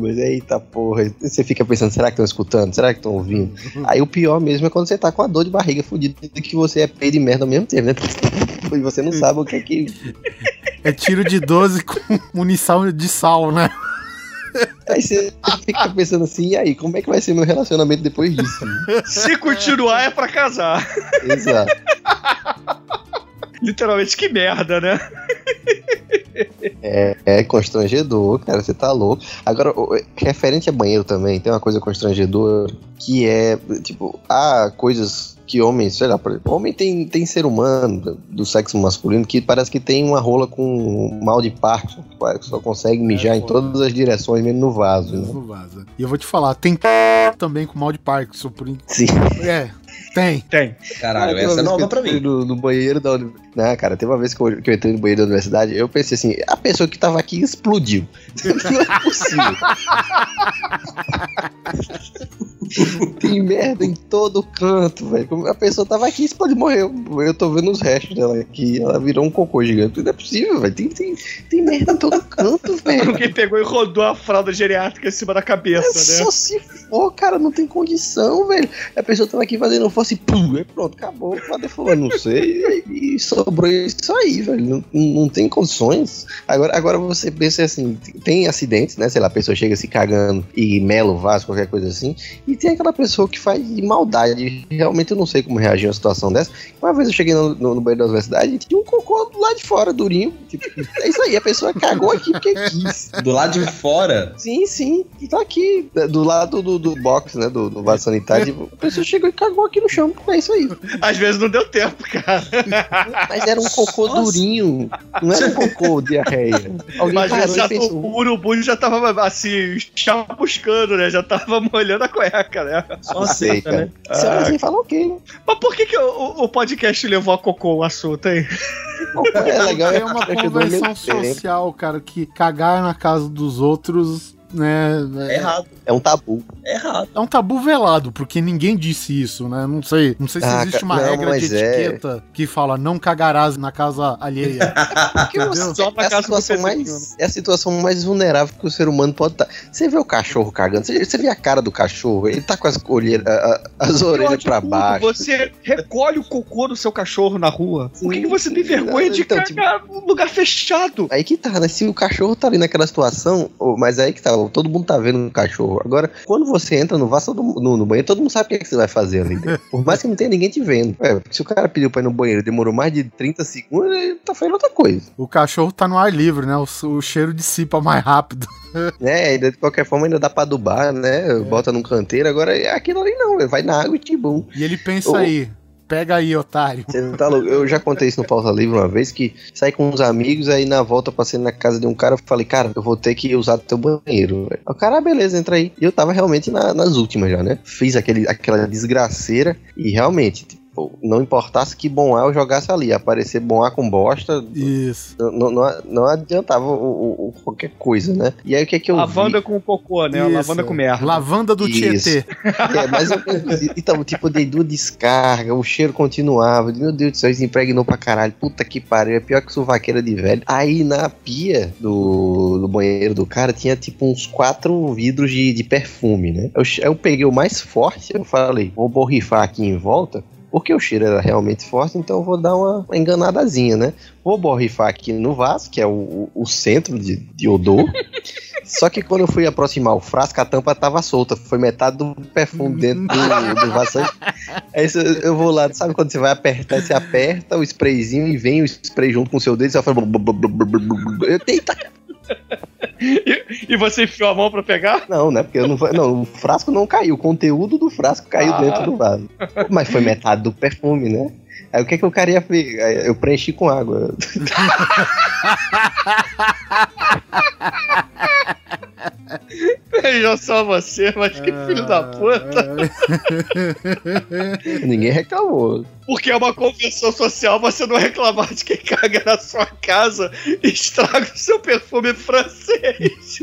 mas eita porra. Você fica pensando, será que estão escutando? Será que estão ouvindo? Aí o pior mesmo é quando você tá com a dor de barriga fudida que você é peido e merda ao mesmo tempo, né? <laughs> E você não sabe o que é que. É tiro de 12 com munição de sal, né? Aí você fica pensando assim, e aí, como é que vai ser meu relacionamento depois disso? Se continuar é pra casar. Exato. Literalmente, que merda, né? É, é constrangedor, cara, você tá louco. Agora, referente a banheiro também, tem uma coisa constrangedora que é, tipo, há coisas que homens, sei lá, por exemplo, homem tem, tem ser humano do- sexo masculino que parece que tem uma rola com mal de parto, que só consegue mijar em todas as direções, mesmo no vaso, né? Não vaza. E eu vou te falar, tem <laughs> também com mal de Parkinson. Por... Sim. É, tem. Tem. Caralho, essa é nova pra mim. No, no banheiro da universidade. Não, cara, teve uma vez que eu, que eu entrei no banheiro da universidade, eu pensei assim, a pessoa que tava aqui explodiu. <laughs> Não é possível. <laughs> Tem merda em todo canto, velho. A pessoa tava aqui e explodiu, morreu. Eu tô vendo os restos dela aqui. Ela virou um cocô gigante. Não é possível, velho. Tem, tem, tem merda em todo canto, <laughs> velho. Alguém pegou e rodou a fralda geriátrica em cima da cabeça, né? Só se for, cara, não tem condição, velho. A pessoa tava aqui fazendo força e pum, aí pronto, acabou. Cadê fulano? Não sei. E, e sobrou isso aí, velho. Não, não tem condições. Agora, agora você pensa assim: tem acidentes, né? Sei lá, a pessoa chega se cagando e mela o vaso, qualquer coisa assim. E tem aquela pessoa que faz de maldade. Realmente eu não sei como reagir a uma situação dessa. Uma vez eu cheguei no, no, no banheiro da universidade e tinha um cocô lá de fora, durinho. Tipo, é isso aí, a pessoa cagou aqui porque quis. Do lado de fora, Sim, sim. Tá aqui, do lado do, do box, né? Do, do vaso sanitário. A pessoa chegou e cagou aqui no chão. É isso aí. Às vezes não deu tempo, cara. Mas era um cocô Nossa. durinho. Não era um cocô diarreia. Alguém Mas parou já, pensou. o urubu já tava assim, chamuscando, né? Já tava molhando a cueca, né? só sei, aceita, cara. né? Você assim e fala, ok. Mas por que, que o, o podcast levou a cocô o assunto, hein? É legal. É uma convenção mesmo tempo. social, cara, que cagar na casa dos outros né? É errado. É um tabu. É errado. É um tabu velado, porque ninguém disse isso, né? Não sei, não sei se Ah, existe uma não, regra de mas é. etiqueta que fala não cagarás na casa alheia. <laughs> Só é, a casa situação mais, é a situação mais vulnerável que o ser humano pode estar. Você vê o cachorro cagando, você, você vê a cara do cachorro, ele tá com as, as orelhas pra tudo, baixo. Você recolhe o cocô do seu cachorro na rua. Por que, que você tem vergonha de Então, tipo- cagar num lugar fechado? Aí que tá, né? Se o cachorro tá ali naquela situação, mas aí que tá, todo mundo tá vendo o cachorro. Agora, quando você entra no vaso, no, no banheiro, todo mundo sabe o que, é que você vai fazer ali. <laughs> Por mais que não tenha ninguém te vendo. É, se o cara pediu pra ir no banheiro e demorou mais de 30 segundos, ele tá fazendo outra coisa. o cachorro tá no ar livre, né? O, o cheiro dissipa mais rápido. <laughs> É, de qualquer forma ainda dá pra adubar, né? Bota num canteiro. Agora, é aquilo ali não, vai na água e tibum. E ele pensa Ô. aí, pega aí, otário. Você não tá louco? Eu já contei isso no Pausa Livre uma vez, que saí com uns amigos, aí na volta passei na casa de um cara, falei, cara, eu vou ter que usar teu banheiro. O cara, ah, beleza, entra aí. E eu tava realmente na- nas últimas já, né? Fiz aquele, aquela desgraceira e realmente, tipo, não importasse que bom ar eu jogasse ali, aparecer bom ar com bosta, Isso. não, não, não adiantava o, o- o- qualquer coisa, né? E aí o que é que eu vi? Lavanda com cocô, né? Isso. Lavanda com merda. Lavanda do Isso. Tietê. É, mas eu, então, tipo, eu dei duas descargas, o cheiro continuava. Meu Deus do céu, isso impregnou pra caralho. Puta que pariu, é pior que suvaqueira de velho. Aí na pia do, do banheiro do cara tinha tipo uns quatro vidros de, de perfume, né? Eu, eu peguei o mais forte, eu falei, vou borrifar aqui em volta. Porque o cheiro era realmente forte, então eu vou dar uma, uma enganadazinha, né? Vou borrifar aqui no vaso, que é o, o- centro de, de odor. <laughs> Só que quando eu fui aproximar o frasco, a tampa tava solta. Foi metade do perfume dentro do, do vaso. Aí isso- eu vou lá, sabe quando você vai apertar, você aperta o sprayzinho e vem o spray junto com o seu dedo, você blu, blu. Eu, Eita, E, e você enfiou a mão pra pegar? não, né? Porque eu não, não, o frasco não caiu, o conteúdo do frasco caiu Ah. dentro do vaso. Mas foi metade do perfume, né? Aí o que, que o cara ia ver? Aí Eu preenchi com água. <laughs> <laughs> Veja só você, mas que filho da puta. <laughs> Ninguém reclamou. Porque é uma convenção social você não reclamar de quem caga na sua casa e estraga o seu perfume francês.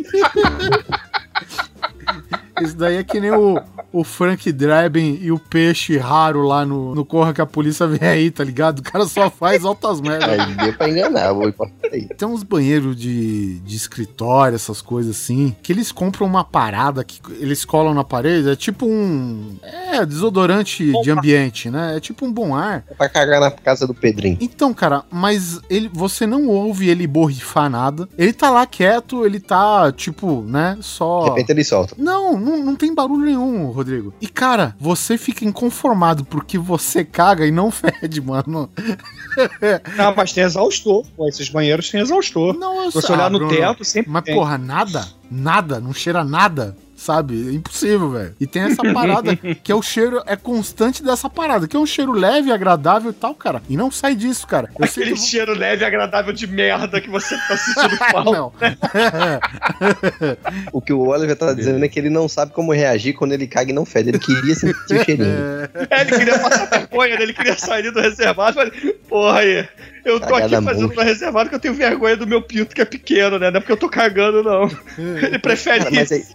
<laughs> Isso daí é que nem o, o Frank Draben e o peixe raro lá no, no Corra que a polícia vem aí, tá ligado? O cara só faz altas merdas. Aí deu pra enganar, vou aí. Tem uns banheiros de, de escritório, essas coisas assim, que eles compram uma parada que eles colam na parede, é tipo um. É, desodorante de ambiente, né? É tipo um bom ar. É pra cagar na casa do Pedrinho. Então, cara, mas ele, você não ouve ele borrifar nada. Ele tá lá quieto, ele tá, tipo, né, De só. repente ele solta. Não, não, não tem barulho nenhum, Rodrigo. E, cara, você fica inconformado porque você caga e não <laughs> fede, mano. <laughs> Não, mas tem exaustor. Pô, esses banheiros têm exaustor. Não, eu Se você olhar no Bruno, teto, sempre Mas, tem. porra, nada, nada, não cheira nada, sabe? É impossível, velho. E tem essa parada <laughs> que é o cheiro, é constante dessa parada, que é um cheiro leve, agradável e tal, cara. E não sai disso, cara. Eu sei Aquele que cheiro leve e agradável de merda que você tá sentindo <laughs> falta. Não. <laughs> O que o Oliver tá dizendo é que ele não sabe como reagir quando ele caga e não fede. Ele queria sentir o cheirinho. É, ele queria passar vergonha, né? ele queria sair do reservado, mas, porra aí, eu tô Cagada aqui fazendo monstro. no reservado que eu tenho vergonha do meu pinto que é pequeno, né? Não é porque eu tô cagando, não. <laughs> Ele prefere Cara, mas isso.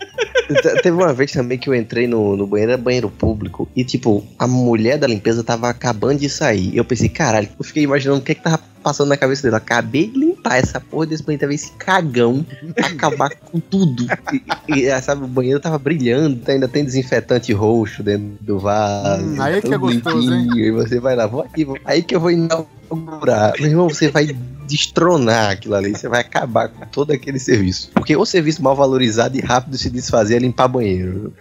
aí, te- teve uma vez também que eu entrei no, no banheiro, era banheiro público, e tipo, a mulher da limpeza tava acabando de sair. E eu pensei, caralho, eu fiquei imaginando o que é que tava passando na cabeça dele. Acabei de limpar essa porra desse banheiro, tava esse cagão acabar com tudo. E, e, sabe, o banheiro tava brilhando, ainda tem desinfetante roxo dentro do vaso. Hum, aí é que é gostoso, hein? E você vai lá, vou aqui, vou- aí que eu vou inaugurar. Meu irmão, você vai destronar aquilo ali, você vai acabar com todo aquele serviço. Porque o serviço mal valorizado e rápido se desfazer é limpar banheiro.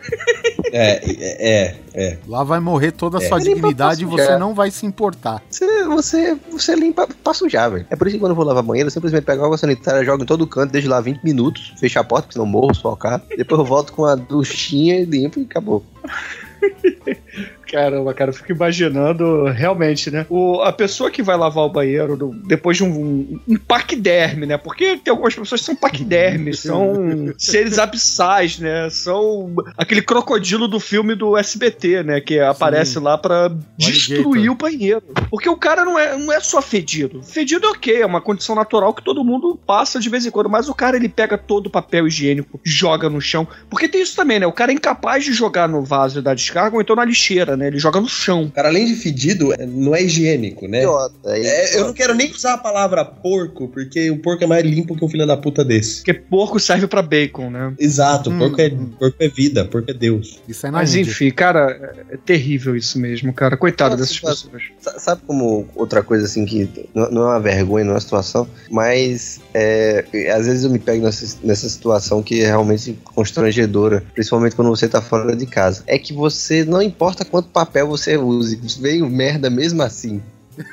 É, é, é. Lá vai morrer toda a É. sua dignidade e você não vai se importar. Você, você, você limpa pra sujar, velho. É por isso que quando eu vou lavar banheiro, eu simplesmente pego a água sanitária, jogo em todo canto, deixo lá 20 minutos, fecho a porta, porque senão morro, sufocar. Depois eu volto com a duchinha e limpo e acabou. <laughs> Caramba, cara, eu fico imaginando realmente, né? O, a pessoa que vai lavar o banheiro do- depois de um, um, um paquiderme, né? Porque tem algumas pessoas que são paquidermes, <laughs> são seres abissais, né? São aquele crocodilo do filme do SBT, né? Que aparece lá pra destruir o banheiro. Porque o cara não é, não é só fedido. Fedido é ok, é uma condição natural que todo mundo passa de vez em quando. Mas o cara, ele pega todo o papel higiênico, joga no chão. Porque tem isso também, né? O cara é incapaz de jogar no vaso da descarga ou então na lixeira, né? Ele joga no chão. Cara, além de fedido, é- não é higiênico, né? Idiota, é É, eu não quero nem usar a palavra porco, porque o porco é mais limpo que um filho da puta desse. Porque porco serve pra bacon, né? Exato, Hum, porco, é, porco é vida, porco é Deus. Isso é na Mas Índia. enfim, cara, é terrível isso mesmo, cara. Coitado Nossa, dessas cara. pessoas. Sa- Sabe como outra coisa assim que não não é uma vergonha, não é uma situação, mas é, às vezes eu me pego nessa, nessa situação que é realmente constrangedora, principalmente quando você tá fora de casa. É que você, não importa quanto papel você use, veio merda mesmo assim.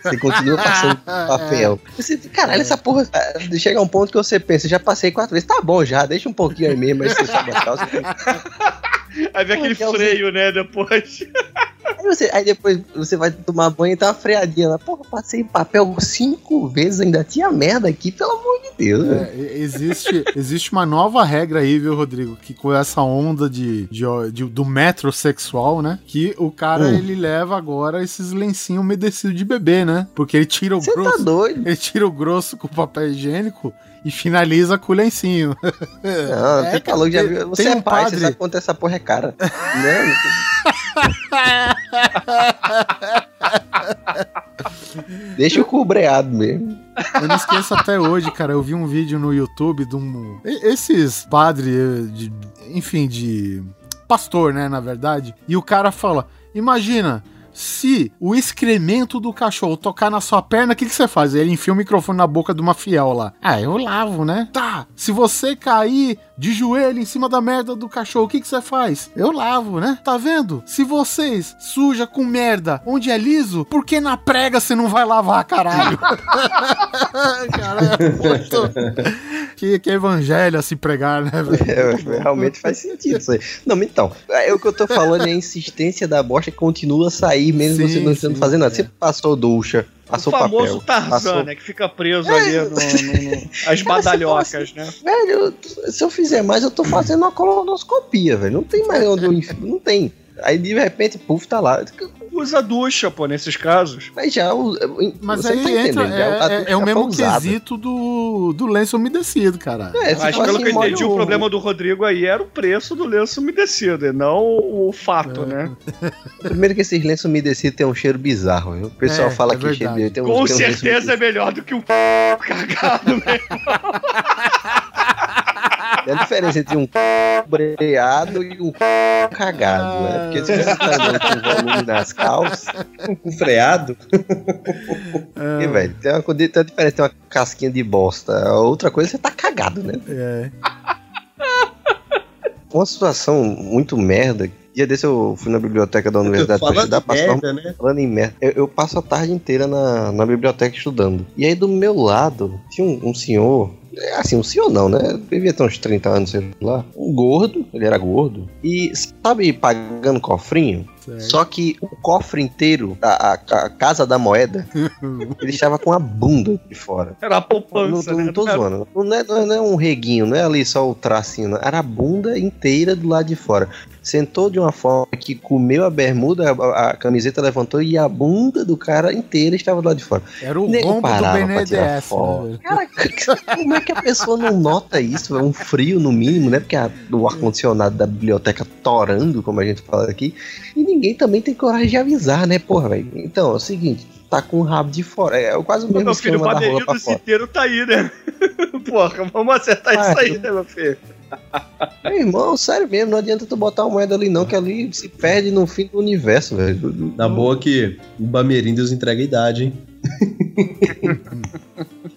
Você continua passando <laughs> papel. Você, caralho, essa porra. ah, Chega um ponto que você pensa, já passei quatro vezes, tá bom já, deixa um pouquinho aí mesmo, aí você sobe a calça. <laughs> Aí vem aquele Aquela- freio, né, depois. <laughs> Aí, você- aí depois você vai tomar banho e tá uma freadinha lá. Porra, passei papel cinco vezes, ainda tinha merda aqui, pelo amor de Deus. É, existe, existe uma nova regra aí, viu, Rodrigo? Que com essa onda de, de- de- do metrosexual, né? Que o cara, Hum. ele leva agora esses lencinhos umedecidos de bebê, né? Porque ele tira o Você tá grosso. doido? ele tira o grosso com papel higiênico e finaliza com o lencinho. <laughs> Não, É, louco, já viu? Você é pai, padre- você sabe quanto essa porra é cara. né? <laughs> Deixa o cu breado mesmo. Eu não esqueço até hoje, cara. Eu vi um vídeo no YouTube de um. Esses padres, de, enfim, de. Pastor, né, na verdade. E o cara fala: Imagina. Se o excremento do cachorro tocar na sua perna, o que, que você faz? Ele enfia o microfone na boca de uma fiel lá. Ah, eu lavo, né? Tá. Se você cair de joelho em cima da merda do cachorro, o que, que você faz? Eu lavo, né? Tá vendo? Se vocês suja com merda onde é liso, por que na prega você não vai lavar, caralho? <laughs> <laughs> Cara, é muito... que, que evangelho a se pregar, né, velho? <laughs> É, realmente faz sentido isso aí. Não, então, é, o que eu tô falando é a insistência da bosta que continua a sair, mesmo Sim, você não estando sim, fazendo nada. é. Você passou ducha, O passou famoso papel. Tarzan, passou- né? Que fica preso ali no, no- no- <laughs> as badalhocas, né? Velho, se eu fizer mais, eu tô fazendo uma colonoscopia, velho. Não tem mais onde eu Não tem. Aí de repente, puf, tá lá. Usa ducha, pô, nesses casos. Mas já. o- Mas você aí tá entra, é, é- é o já mesmo foi usada. quesito do, do lenço umedecido, cara. É, Mas pelo assim, que eu entendi, o problema do Rodrigo aí era o preço do lenço umedecido, e não o fato, né? <laughs> Primeiro que esses lenços umedecidos tem um cheiro bizarro, viu? O pessoal É, fala é que cheiro verdade. tem um Com tem lenços certeza é melhor do que um <laughs> cagado, né? <laughs> Tem a diferença entre um breado e um cagado, né? Porque se você tá andando com volume nas calças, Com freado. <laughs> e, velho, tem uma, coisa- tem uma diferença, tem uma casquinha de bosta. A outra coisa, você tá cagado, né? É. Uma situação muito merda. Dia desse eu fui na biblioteca da universidade pra estudar, merda, né? Falando em merda, eu, eu passo a tarde inteira na, na biblioteca estudando. E aí do meu lado tinha um, um senhor, é, assim, um senhor não, né? Devia ter uns 30 anos, sei lá. Um gordo, ele era gordo. E sabe, pagando cofrinho? Certo. Só que o cofre inteiro, a, a- a casa da moeda, <laughs> ele estava com a bunda de fora. Era a Não, poupança, não, né? não tô zoando. Não é, não é- não é um reguinho, não é ali só o tracinho. Não. Era a bunda inteira do lado de fora. Sentou de uma forma que comeu a bermuda, a, a camiseta levantou e a bunda do cara inteira estava do lado de fora. Era o rombo do BNDES, né? Cara, <laughs> como é que a pessoa não nota isso? É um frio no mínimo, né? Porque a- o ar-condicionado da biblioteca torando, como a gente fala aqui, e ninguém também tem coragem de avisar, né, porra, velho? Então, é o seguinte, tá com o rabo de fora. É quase o mesmo Meu filho, o pra do fora. citeiro tá aí, né? <laughs> Porra, vamos acertar Ah, isso aí, né, meu filho? Meu irmão, sério mesmo, não adianta tu botar uma moeda ali não, que ali se perde no fim do universo, velho. Na boa que o Bamerindos entrega a idade, hein? <laughs>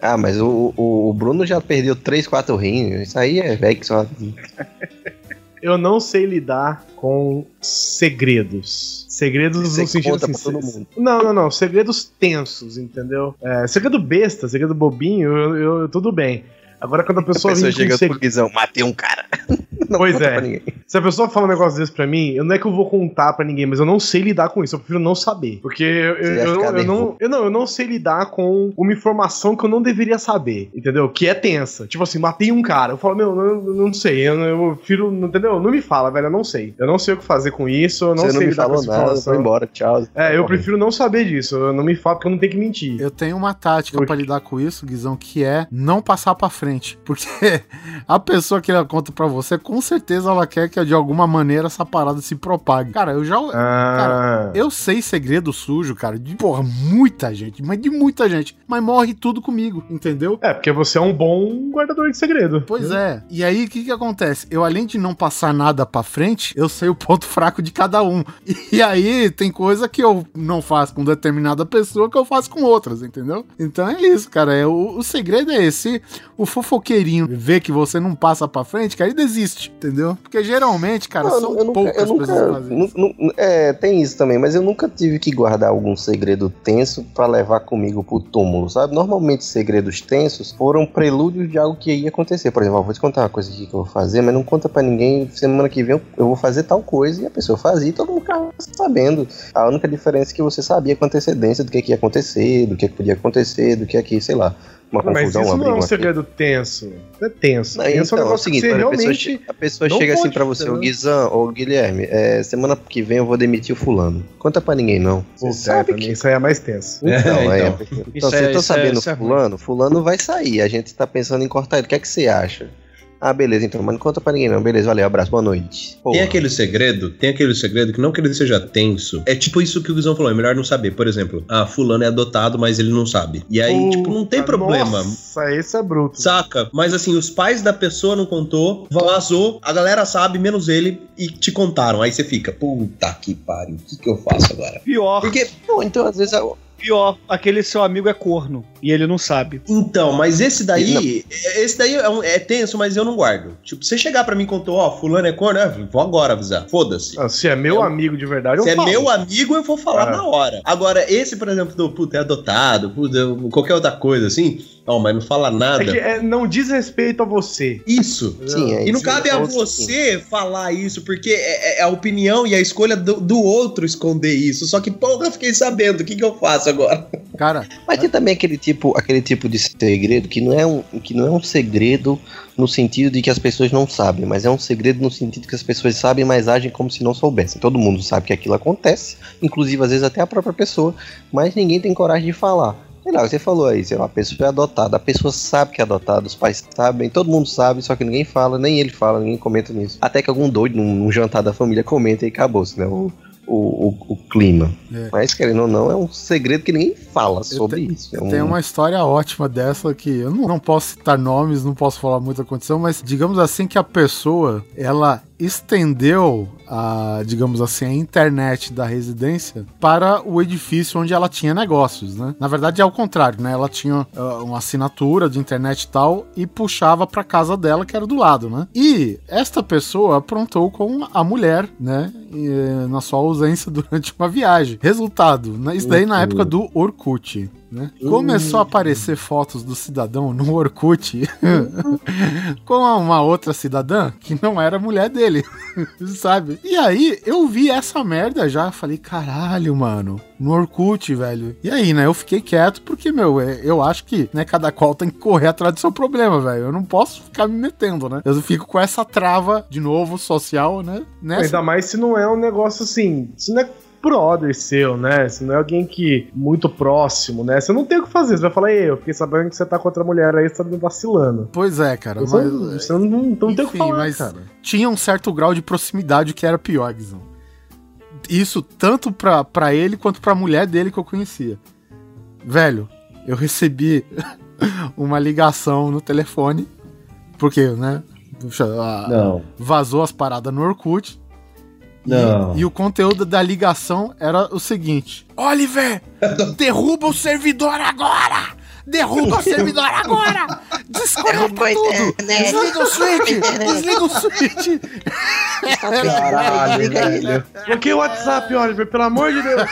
Ah, mas o, o, o Bruno já perdeu 3, 4 rins. Isso aí é velho que só. Eu não sei lidar com segredos. Segredos Você no sentido conta assim. todo mundo. Não, não, não. Segredos tensos, entendeu? É, segredo besta, segredo bobinho, eu, eu- tudo bem. Agora quando a A pessoa, pessoa vem com chega pro Guizão, matei um cara. Não Pois é. Se a pessoa fala um negócio desse pra mim, eu não é que eu vou contar pra ninguém, mas eu não sei lidar com isso. Eu prefiro não saber. Porque eu, eu, eu, eu não, eu, não, eu não sei lidar com uma informação que eu não deveria saber. Entendeu? Que é tensa. Tipo assim, matei um cara. Eu falo, meu, eu, eu não sei. Eu, eu prefiro. Entendeu? Não me fala, velho. Eu não sei. Eu não sei o que fazer com isso. Eu não Você sei não me lidar com falou essa nada, informação. foi embora, tchau. É, eu prefiro não saber disso. Eu não me falo porque eu não tenho que mentir. Eu tenho uma tática Por pra lidar com isso, Guizão, que é não passar pra frente. <laughs> Porque a pessoa que ela conta pra você, com certeza ela quer que de alguma maneira essa parada se propague. Cara, eu já. Ah. Eu sei segredo sujo, cara, de porra, muita gente, mas de muita gente. Mas morre tudo comigo, entendeu? É, porque você é um bom guardador de segredo. Pois é. E aí, o que que acontece? Eu, além de não passar nada pra frente, eu sei o ponto <laughs> fraco de cada um. E aí, tem coisa que eu não faço com determinada pessoa que eu faço com outras, entendeu? Então é isso, cara. É, o, o segredo é esse. O fofoqueirinho vê que você não passa pra frente, cara, ele desiste, entendeu? Porque geralmente, cara, Não, são eu poucas eu nunca, pessoas nu- nu- é, tem isso também, mas eu nunca tive que guardar algum segredo tenso pra levar comigo pro túmulo, sabe? Normalmente segredos tensos foram prelúdios de algo que ia acontecer. Por exemplo, ó, vou te contar uma coisa aqui que eu vou fazer, mas não conta pra ninguém. Semana que vem eu, eu vou fazer tal coisa e a pessoa fazia e todo mundo ficava sabendo. A única diferença é que você sabia com antecedência do que, que ia acontecer, do que, que podia acontecer, do que aqui, sei lá, uma Mas confusão, isso uma não é um segredo tenso. É tenso. Não, tenso é um então, é o negócio seguinte, você a pessoa, a pessoa chega assim pra você, ô Guizão, ô Guilherme, é, semana que vem eu vou demitir o fulano. Conta pra ninguém, não. Você é, sabe que... isso aí é mais tenso. Então, é, então. então, Isso você é- tá isso é- sabendo isso é fulano, fulano vai sair, a gente tá pensando em cortar ele, o que é que você acha? Ah, beleza, então, mas não conta pra ninguém não, beleza, valeu, abraço, boa noite. Tem Porra. aquele segredo, tem aquele segredo que não que ele seja tenso. É tipo isso que o Guizão falou, é melhor não saber. Por exemplo, ah, fulano é adotado, mas ele não sabe. E aí, tipo, não tem Puta, problema. Nossa, esse é bruto. Saca? Mas assim, os pais da pessoa não contou, vazou, a galera sabe, menos ele, e te contaram. Aí você fica, puta que pariu, o que, que eu faço agora? Pior, Porque, Não, então às vezes... a- pior, aquele seu amigo é corno e ele não sabe. então, mas esse daí, esse daí é, um- é tenso, mas eu não guardo. Tipo, você chegar pra mim e contou, ó, fulano é corno, é, vou agora avisar, foda-se. Ah, Se é meu Eu- amigo de verdade, eu Se é falo. meu amigo, eu vou falar É. na hora. Agora, esse, por exemplo, do puta, é adotado, puta, qualquer outra coisa assim, não, mas não fala nada. É que é, não diz respeito a você. Isso. Sim, é E não cabe é a você falar isso, porque é, é a opinião e a escolha do, do outro esconder isso. Só que, porra, eu fiquei sabendo, o que, que eu faço agora? Cara, Mas tem também aquele tipo, aquele tipo de segredo que não, é um, que não é um segredo no sentido de que as pessoas não sabem, mas é um segredo no sentido que as pessoas sabem, mas agem como se não soubessem. Todo mundo sabe que aquilo acontece, inclusive às vezes até a própria pessoa, mas ninguém tem coragem de falar. Sei lá, você falou aí, sei lá, a pessoa é adotada, a pessoa sabe que é adotada, os pais sabem, todo mundo sabe, só que ninguém fala, nem ele fala, ninguém comenta nisso. Até que algum doido num, num jantar da família comenta e acabou-se, né? O, o, o, clima. É. Mas, querendo ou não, é um segredo que ninguém fala sobre isso. É um... Tem uma história ótima dessa que eu não, não posso citar nomes, não posso falar muita condição, mas digamos assim que a pessoa ela estendeu a, digamos assim, a internet da residência para o edifício onde ela tinha negócios, né? Na verdade é ao contrário, né? Ela tinha ah, uma assinatura de internet e tal e puxava para casa dela que era do lado, né? E esta pessoa aprontou com a mulher, né? E, eh, na sua ausência <laughs> durante uma viagem. Resultado, né? isso daí na época do Orkut. Né? Começou a aparecer fotos do cidadão no Orkut <laughs> com uma outra cidadã que não era mulher dele, <laughs> sabe? E aí eu vi essa merda já, falei, caralho, mano, no Orkut, velho. E aí, né, eu fiquei quieto porque, meu, é- eu acho que, né, cada qual tem que correr atrás do seu problema, velho. Eu não posso ficar me metendo, né? Eu fico com essa trava, de novo, social, né? Nessa... Ainda mais se não é um negócio assim. Se não é brother seu, né? Se não é alguém que. muito próximo, né? Você não tem o que fazer. Você vai falar, ei, eu fiquei sabendo que você tá contra a mulher aí, você tá me vacilando. Pois é, cara. Você, mas- você não, não, não tem o que Enfim, falar, mas cara. tinha um certo grau de proximidade que era pior, Guizão. Isso tanto pra, pra ele quanto pra mulher dele que eu conhecia. Velho, eu recebi <laughs> uma ligação no telefone, porque, né? puxa, a- Não. vazou as paradas no Orkut. E- Não. E, o conteúdo da ligação era o seguinte: Oliver, <laughs> derruba o servidor agora! Derruba o servidor agora! Desconecta tudo! Desliga o switch! Desliga o switch! Caralho, velho. Bloqueia o WhatsApp, Oliver, pelo amor de Deus.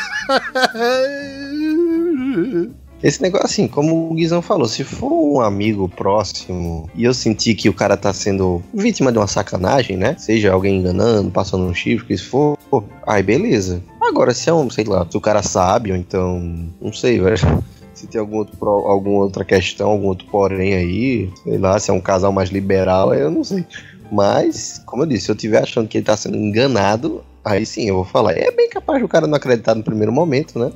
<laughs> Esse negócio, assim, como o Guizão falou, se for um amigo próximo e eu sentir que o cara tá sendo vítima de uma sacanagem, né? Seja alguém enganando, passando um chifre, que se for, pô, aí beleza. Agora, se é um, sei lá, se o cara sabe, ou então, não sei, velho. <laughs> Se tem algum outro, alguma outra questão, algum outro porém aí, sei lá, se é um casal mais liberal, eu não sei. Mas, como eu disse, se eu estiver achando que ele tá sendo enganado, aí sim eu vou falar. É bem capaz do cara não acreditar no primeiro momento, né?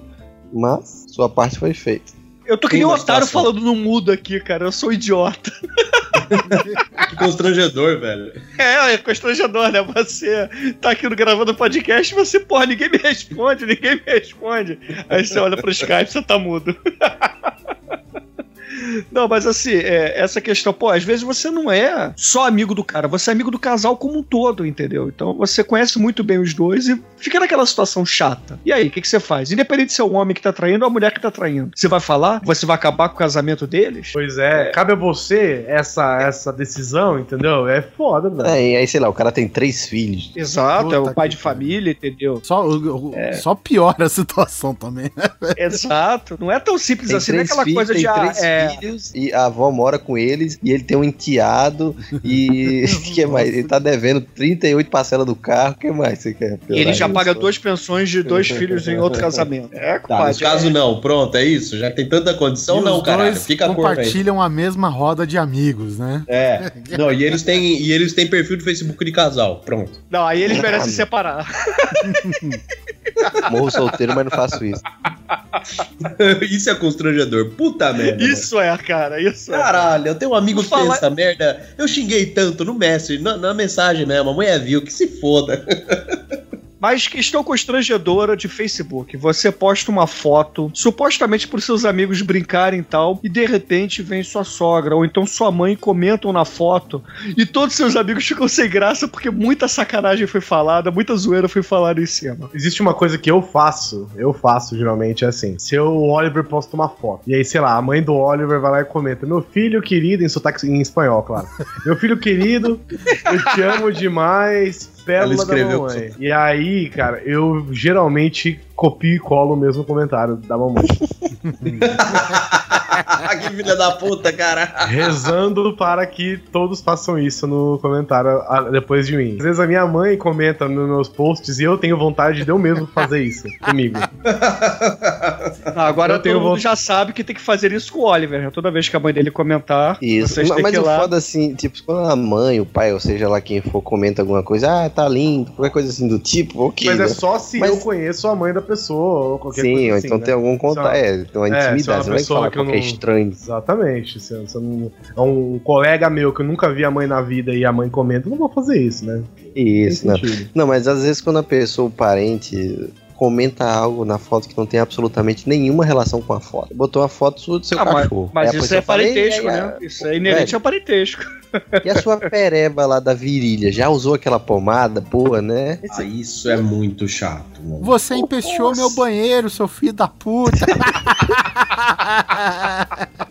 Mas sua parte foi feita. Eu tô que nem um otário situação. falando no mudo aqui, cara. Eu sou um idiota. Que <laughs> constrangedor, velho. É, é constrangedor, né? Você tá aqui no gravando podcast e você, porra, ninguém me responde, ninguém me responde. Aí você olha pro Skype e você tá mudo. <laughs> Não, mas assim, é, essa questão, pô, às vezes você não é só amigo do cara, você é amigo do casal como um todo, entendeu? Então você conhece muito bem os dois e fica naquela situação chata. E aí, o que, que você faz? Independente se é o homem que tá traindo ou a mulher que tá traindo. Você vai falar? Você vai acabar com o casamento deles? Pois é, cabe a você essa, essa decisão, entendeu? É foda, velho. É, e aí, sei lá, o cara tem três filhos. Exato, é o pai de família, entendeu? Só, o- o- só piora a situação também. Exato. Não é tão simples Tem assim, não é aquela filhos, coisa tem de. ah, é, filhos e a avó mora com eles e ele tem um enteado e <laughs> <laughs> que mais? Ele tá devendo 38 parcelas do carro, o que mais você quer? E ele já Pelo paga duas pensões de dois <laughs> filhos em outro casamento. É, Tá, compadre. nesse caso não, pronto, é isso. Já tem tanta condição, E não, dois Fica a compartilham a mesma roda de amigos, né? É. Não, e eles têm e eles têm perfil do Facebook de casal. Pronto. Não, aí eles merecem se separar. Morro solteiro, mas não faço isso. <laughs> isso é constrangedor. Puta merda. Isso é, cara, isso é. Caralho, eu tenho um amigo que fez falar- essa merda. Eu xinguei tanto no Messenger, na, na mensagem mesmo. A mulher viu, que se foda. <laughs> Mas questão constrangedora de Facebook. Você posta uma foto, supostamente para seus amigos brincarem e tal, e de repente vem sua sogra, ou então sua mãe comentam na foto, e todos seus amigos ficam sem graça porque muita sacanagem foi falada, muita zoeira foi falada em cima. Existe uma coisa que eu faço, eu faço geralmente é assim. Se o Oliver posta uma foto, e aí, sei lá, a mãe do Oliver vai lá e comenta: Meu filho querido, em sotaque em espanhol, claro. Meu filho querido, eu te amo demais, pérola da escreveu mamãe. E aí, cara, eu geralmente copio e colo o mesmo comentário da mamãe. <laughs> que filha da puta, cara. rezando para que todos façam isso no comentário ah, depois de mim. Às vezes a minha mãe comenta nos meus posts e eu tenho vontade de eu mesmo fazer isso comigo. <laughs> Ah, agora Eu tenho todo mundo vontade- já sabe que tem que fazer isso com o Oliver. né? Toda vez que a mãe dele comentar, Isso. vocês Mas, têm mas que ir o lá. foda assim, tipo, quando a mãe, o pai, ou seja lá quem for, comenta alguma coisa, ah, tá lindo, qualquer coisa assim do tipo, ok. Mas é né? só se Mas- eu conheço a mãe da pessoa ou qualquer Sim, coisa ou assim, então né? tem algum contato, é, tem uma É, é intimidade, você não falar que eu qualquer não- estranho. Exatamente. Se eu, se eu não, é um colega meu que eu nunca vi a mãe na vida e a mãe comenta, eu não vou fazer isso, né? Isso, não. sentido. Não, mas às vezes quando a pessoa, o parente, comenta algo na foto que não tem absolutamente nenhuma relação com a foto. Botou uma foto sua do seu Ah, mas, cachorro. mas a isso é fala, "Ei, parentesco, aí, né? a- Isso é inerente Velho. ao parentesco. E a sua <laughs> pereba lá da virilha, já usou aquela pomada? Boa, né? Ah, isso é muito chato, mano. Você empesteou meu banheiro, seu filho da puta. <laughs>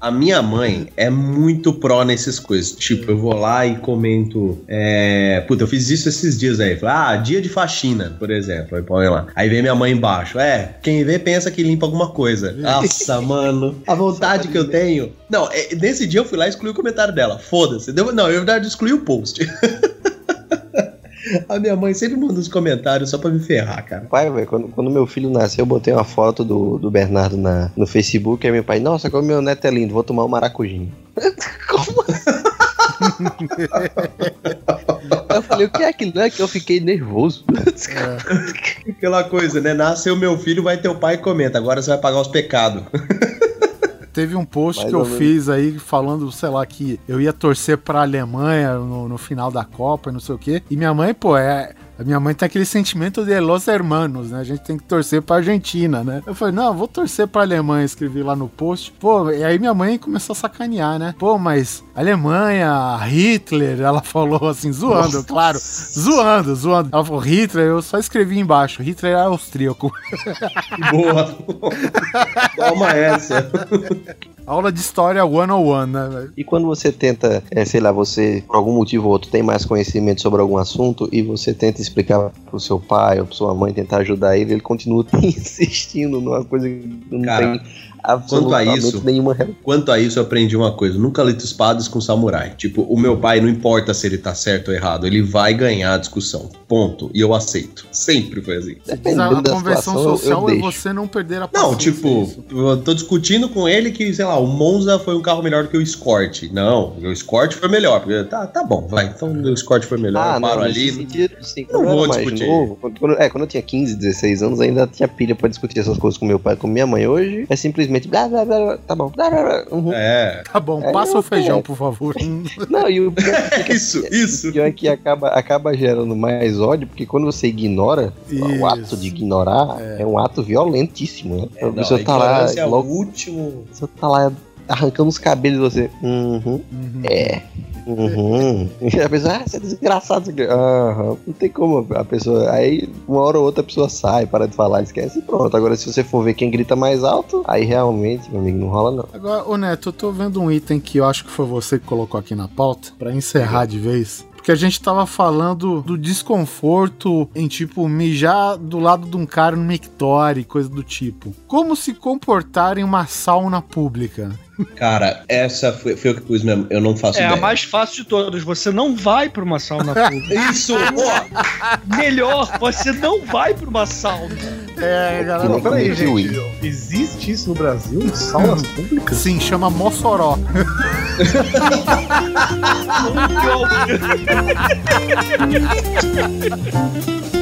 A minha mãe é muito pró nessas coisas. Tipo, eu vou lá e comento. É... Puta, eu fiz isso esses dias aí. Falei, ah, dia de faxina, por exemplo. Aí põe lá. Aí vem minha mãe embaixo. É, quem vê pensa que limpa alguma coisa. <laughs> Nossa, mano. A vontade que eu tenho. Não, é, nesse dia eu fui lá e excluí o comentário dela. Foda-se. Deu- Não, eu, na verdade, excluí o post. <laughs> <laughs> A minha mãe sempre manda os comentários só pra me ferrar, cara. Pai, velho, quando, quando meu filho nasceu, eu botei uma foto do, do Bernardo na, no Facebook, aí meu pai, nossa, como meu neto é lindo, vou tomar um maracujinho. <laughs> como <laughs> eu falei, o que é aquilo? Não é que eu fiquei nervoso. Aquela coisa, né? Nasceu meu filho, vai teu pai e comenta. Agora você vai pagar os pecados. Teve um post Mais que eu menos. fiz aí falando, sei lá, que eu ia torcer pra Alemanha no, no final da Copa e não sei o quê. E minha mãe, pô, é. A minha mãe tem aquele sentimento de los hermanos, né? A gente tem que torcer pra Argentina, né? Eu falei, não, vou torcer pra Alemanha, escrevi lá no post. Pô, e aí minha mãe começou a sacanear, né? Pô, mas Alemanha, Hitler, ela <laughs> falou assim, zoando, claro. Zoando, zoando. Ela falou, Hitler, eu só escrevi embaixo. Hitler é austríaco. Boa. <laughs> Toma essa. Aula de história 101, né? velho? E quando você tenta, é, sei lá, você, por algum motivo ou outro, tem mais conhecimento sobre algum assunto e você tenta explicar pro seu pai ou pra sua mãe, tentar ajudar ele, ele continua <laughs> insistindo numa coisa que não Cara. tem Quanto a isso- nenhuma relação. Quanto a isso, eu aprendi uma coisa: nunca lito espadas com samurai. Tipo, o meu pai, não importa se ele tá certo ou errado, ele vai ganhar a discussão. Ponto. E eu aceito. Sempre foi assim. Mas a Dependendo da convenção situação, eu social é você não perder a Não, tipo, isso. eu tô discutindo com ele que, sei lá, o Monza foi um carro melhor do que o Escort. Não, o Escort foi melhor. Porque, tá, tá bom, vai. Então o Escort foi melhor. Ah, eu não, paro nesse ali. sentido, sim, Não vou discutir. novo, quando, é, quando eu tinha 15, 16 anos, ainda tinha pilha pra discutir essas coisas com meu pai e com minha mãe. Hoje é simplesmente blá blá blá, blá tá bom, blá blá blá. uhum. É. Tá bom, É, passa o feijão, é. por favor. <laughs> Não, e o pior é que- <laughs> Isso, isso. o pior é que acaba, acaba gerando mais ódio, porque quando você ignora, o ato Isso. de ignorar é, um ato violentíssimo, né? É, não, a tá lá, é o logo, último. a pessoa tá lá arrancando os cabelos de você. Uhum, Uhum. é. Uhum. E <laughs> a pessoa, ah, você é desgraçado. isso aqui. Aham. Não tem como a pessoa. Aí, uma hora ou outra, a pessoa sai, para de falar, esquece e pronto. Agora, se você for ver quem grita mais alto, aí realmente, meu amigo, não rola não. Agora, ô Neto, eu tô vendo um item que eu acho que foi você que colocou aqui na pauta, pra encerrar de vez. Porque a gente tava falando do desconforto em, tipo, mijar do lado de um cara no mictório, coisa do tipo. Como se comportar em uma sauna pública? Cara, essa foi, foi eu que pus mesmo. Eu não faço É a ideia. mais fácil de todas. Você não vai pra uma sauna pública. <laughs> Isso! ó, Melhor, você não vai pra uma sauna. É, galera. Peraí, gente. Existe isso no Brasil? Saunas públicas? Sim, chama Mossoró. <laughs> <laughs>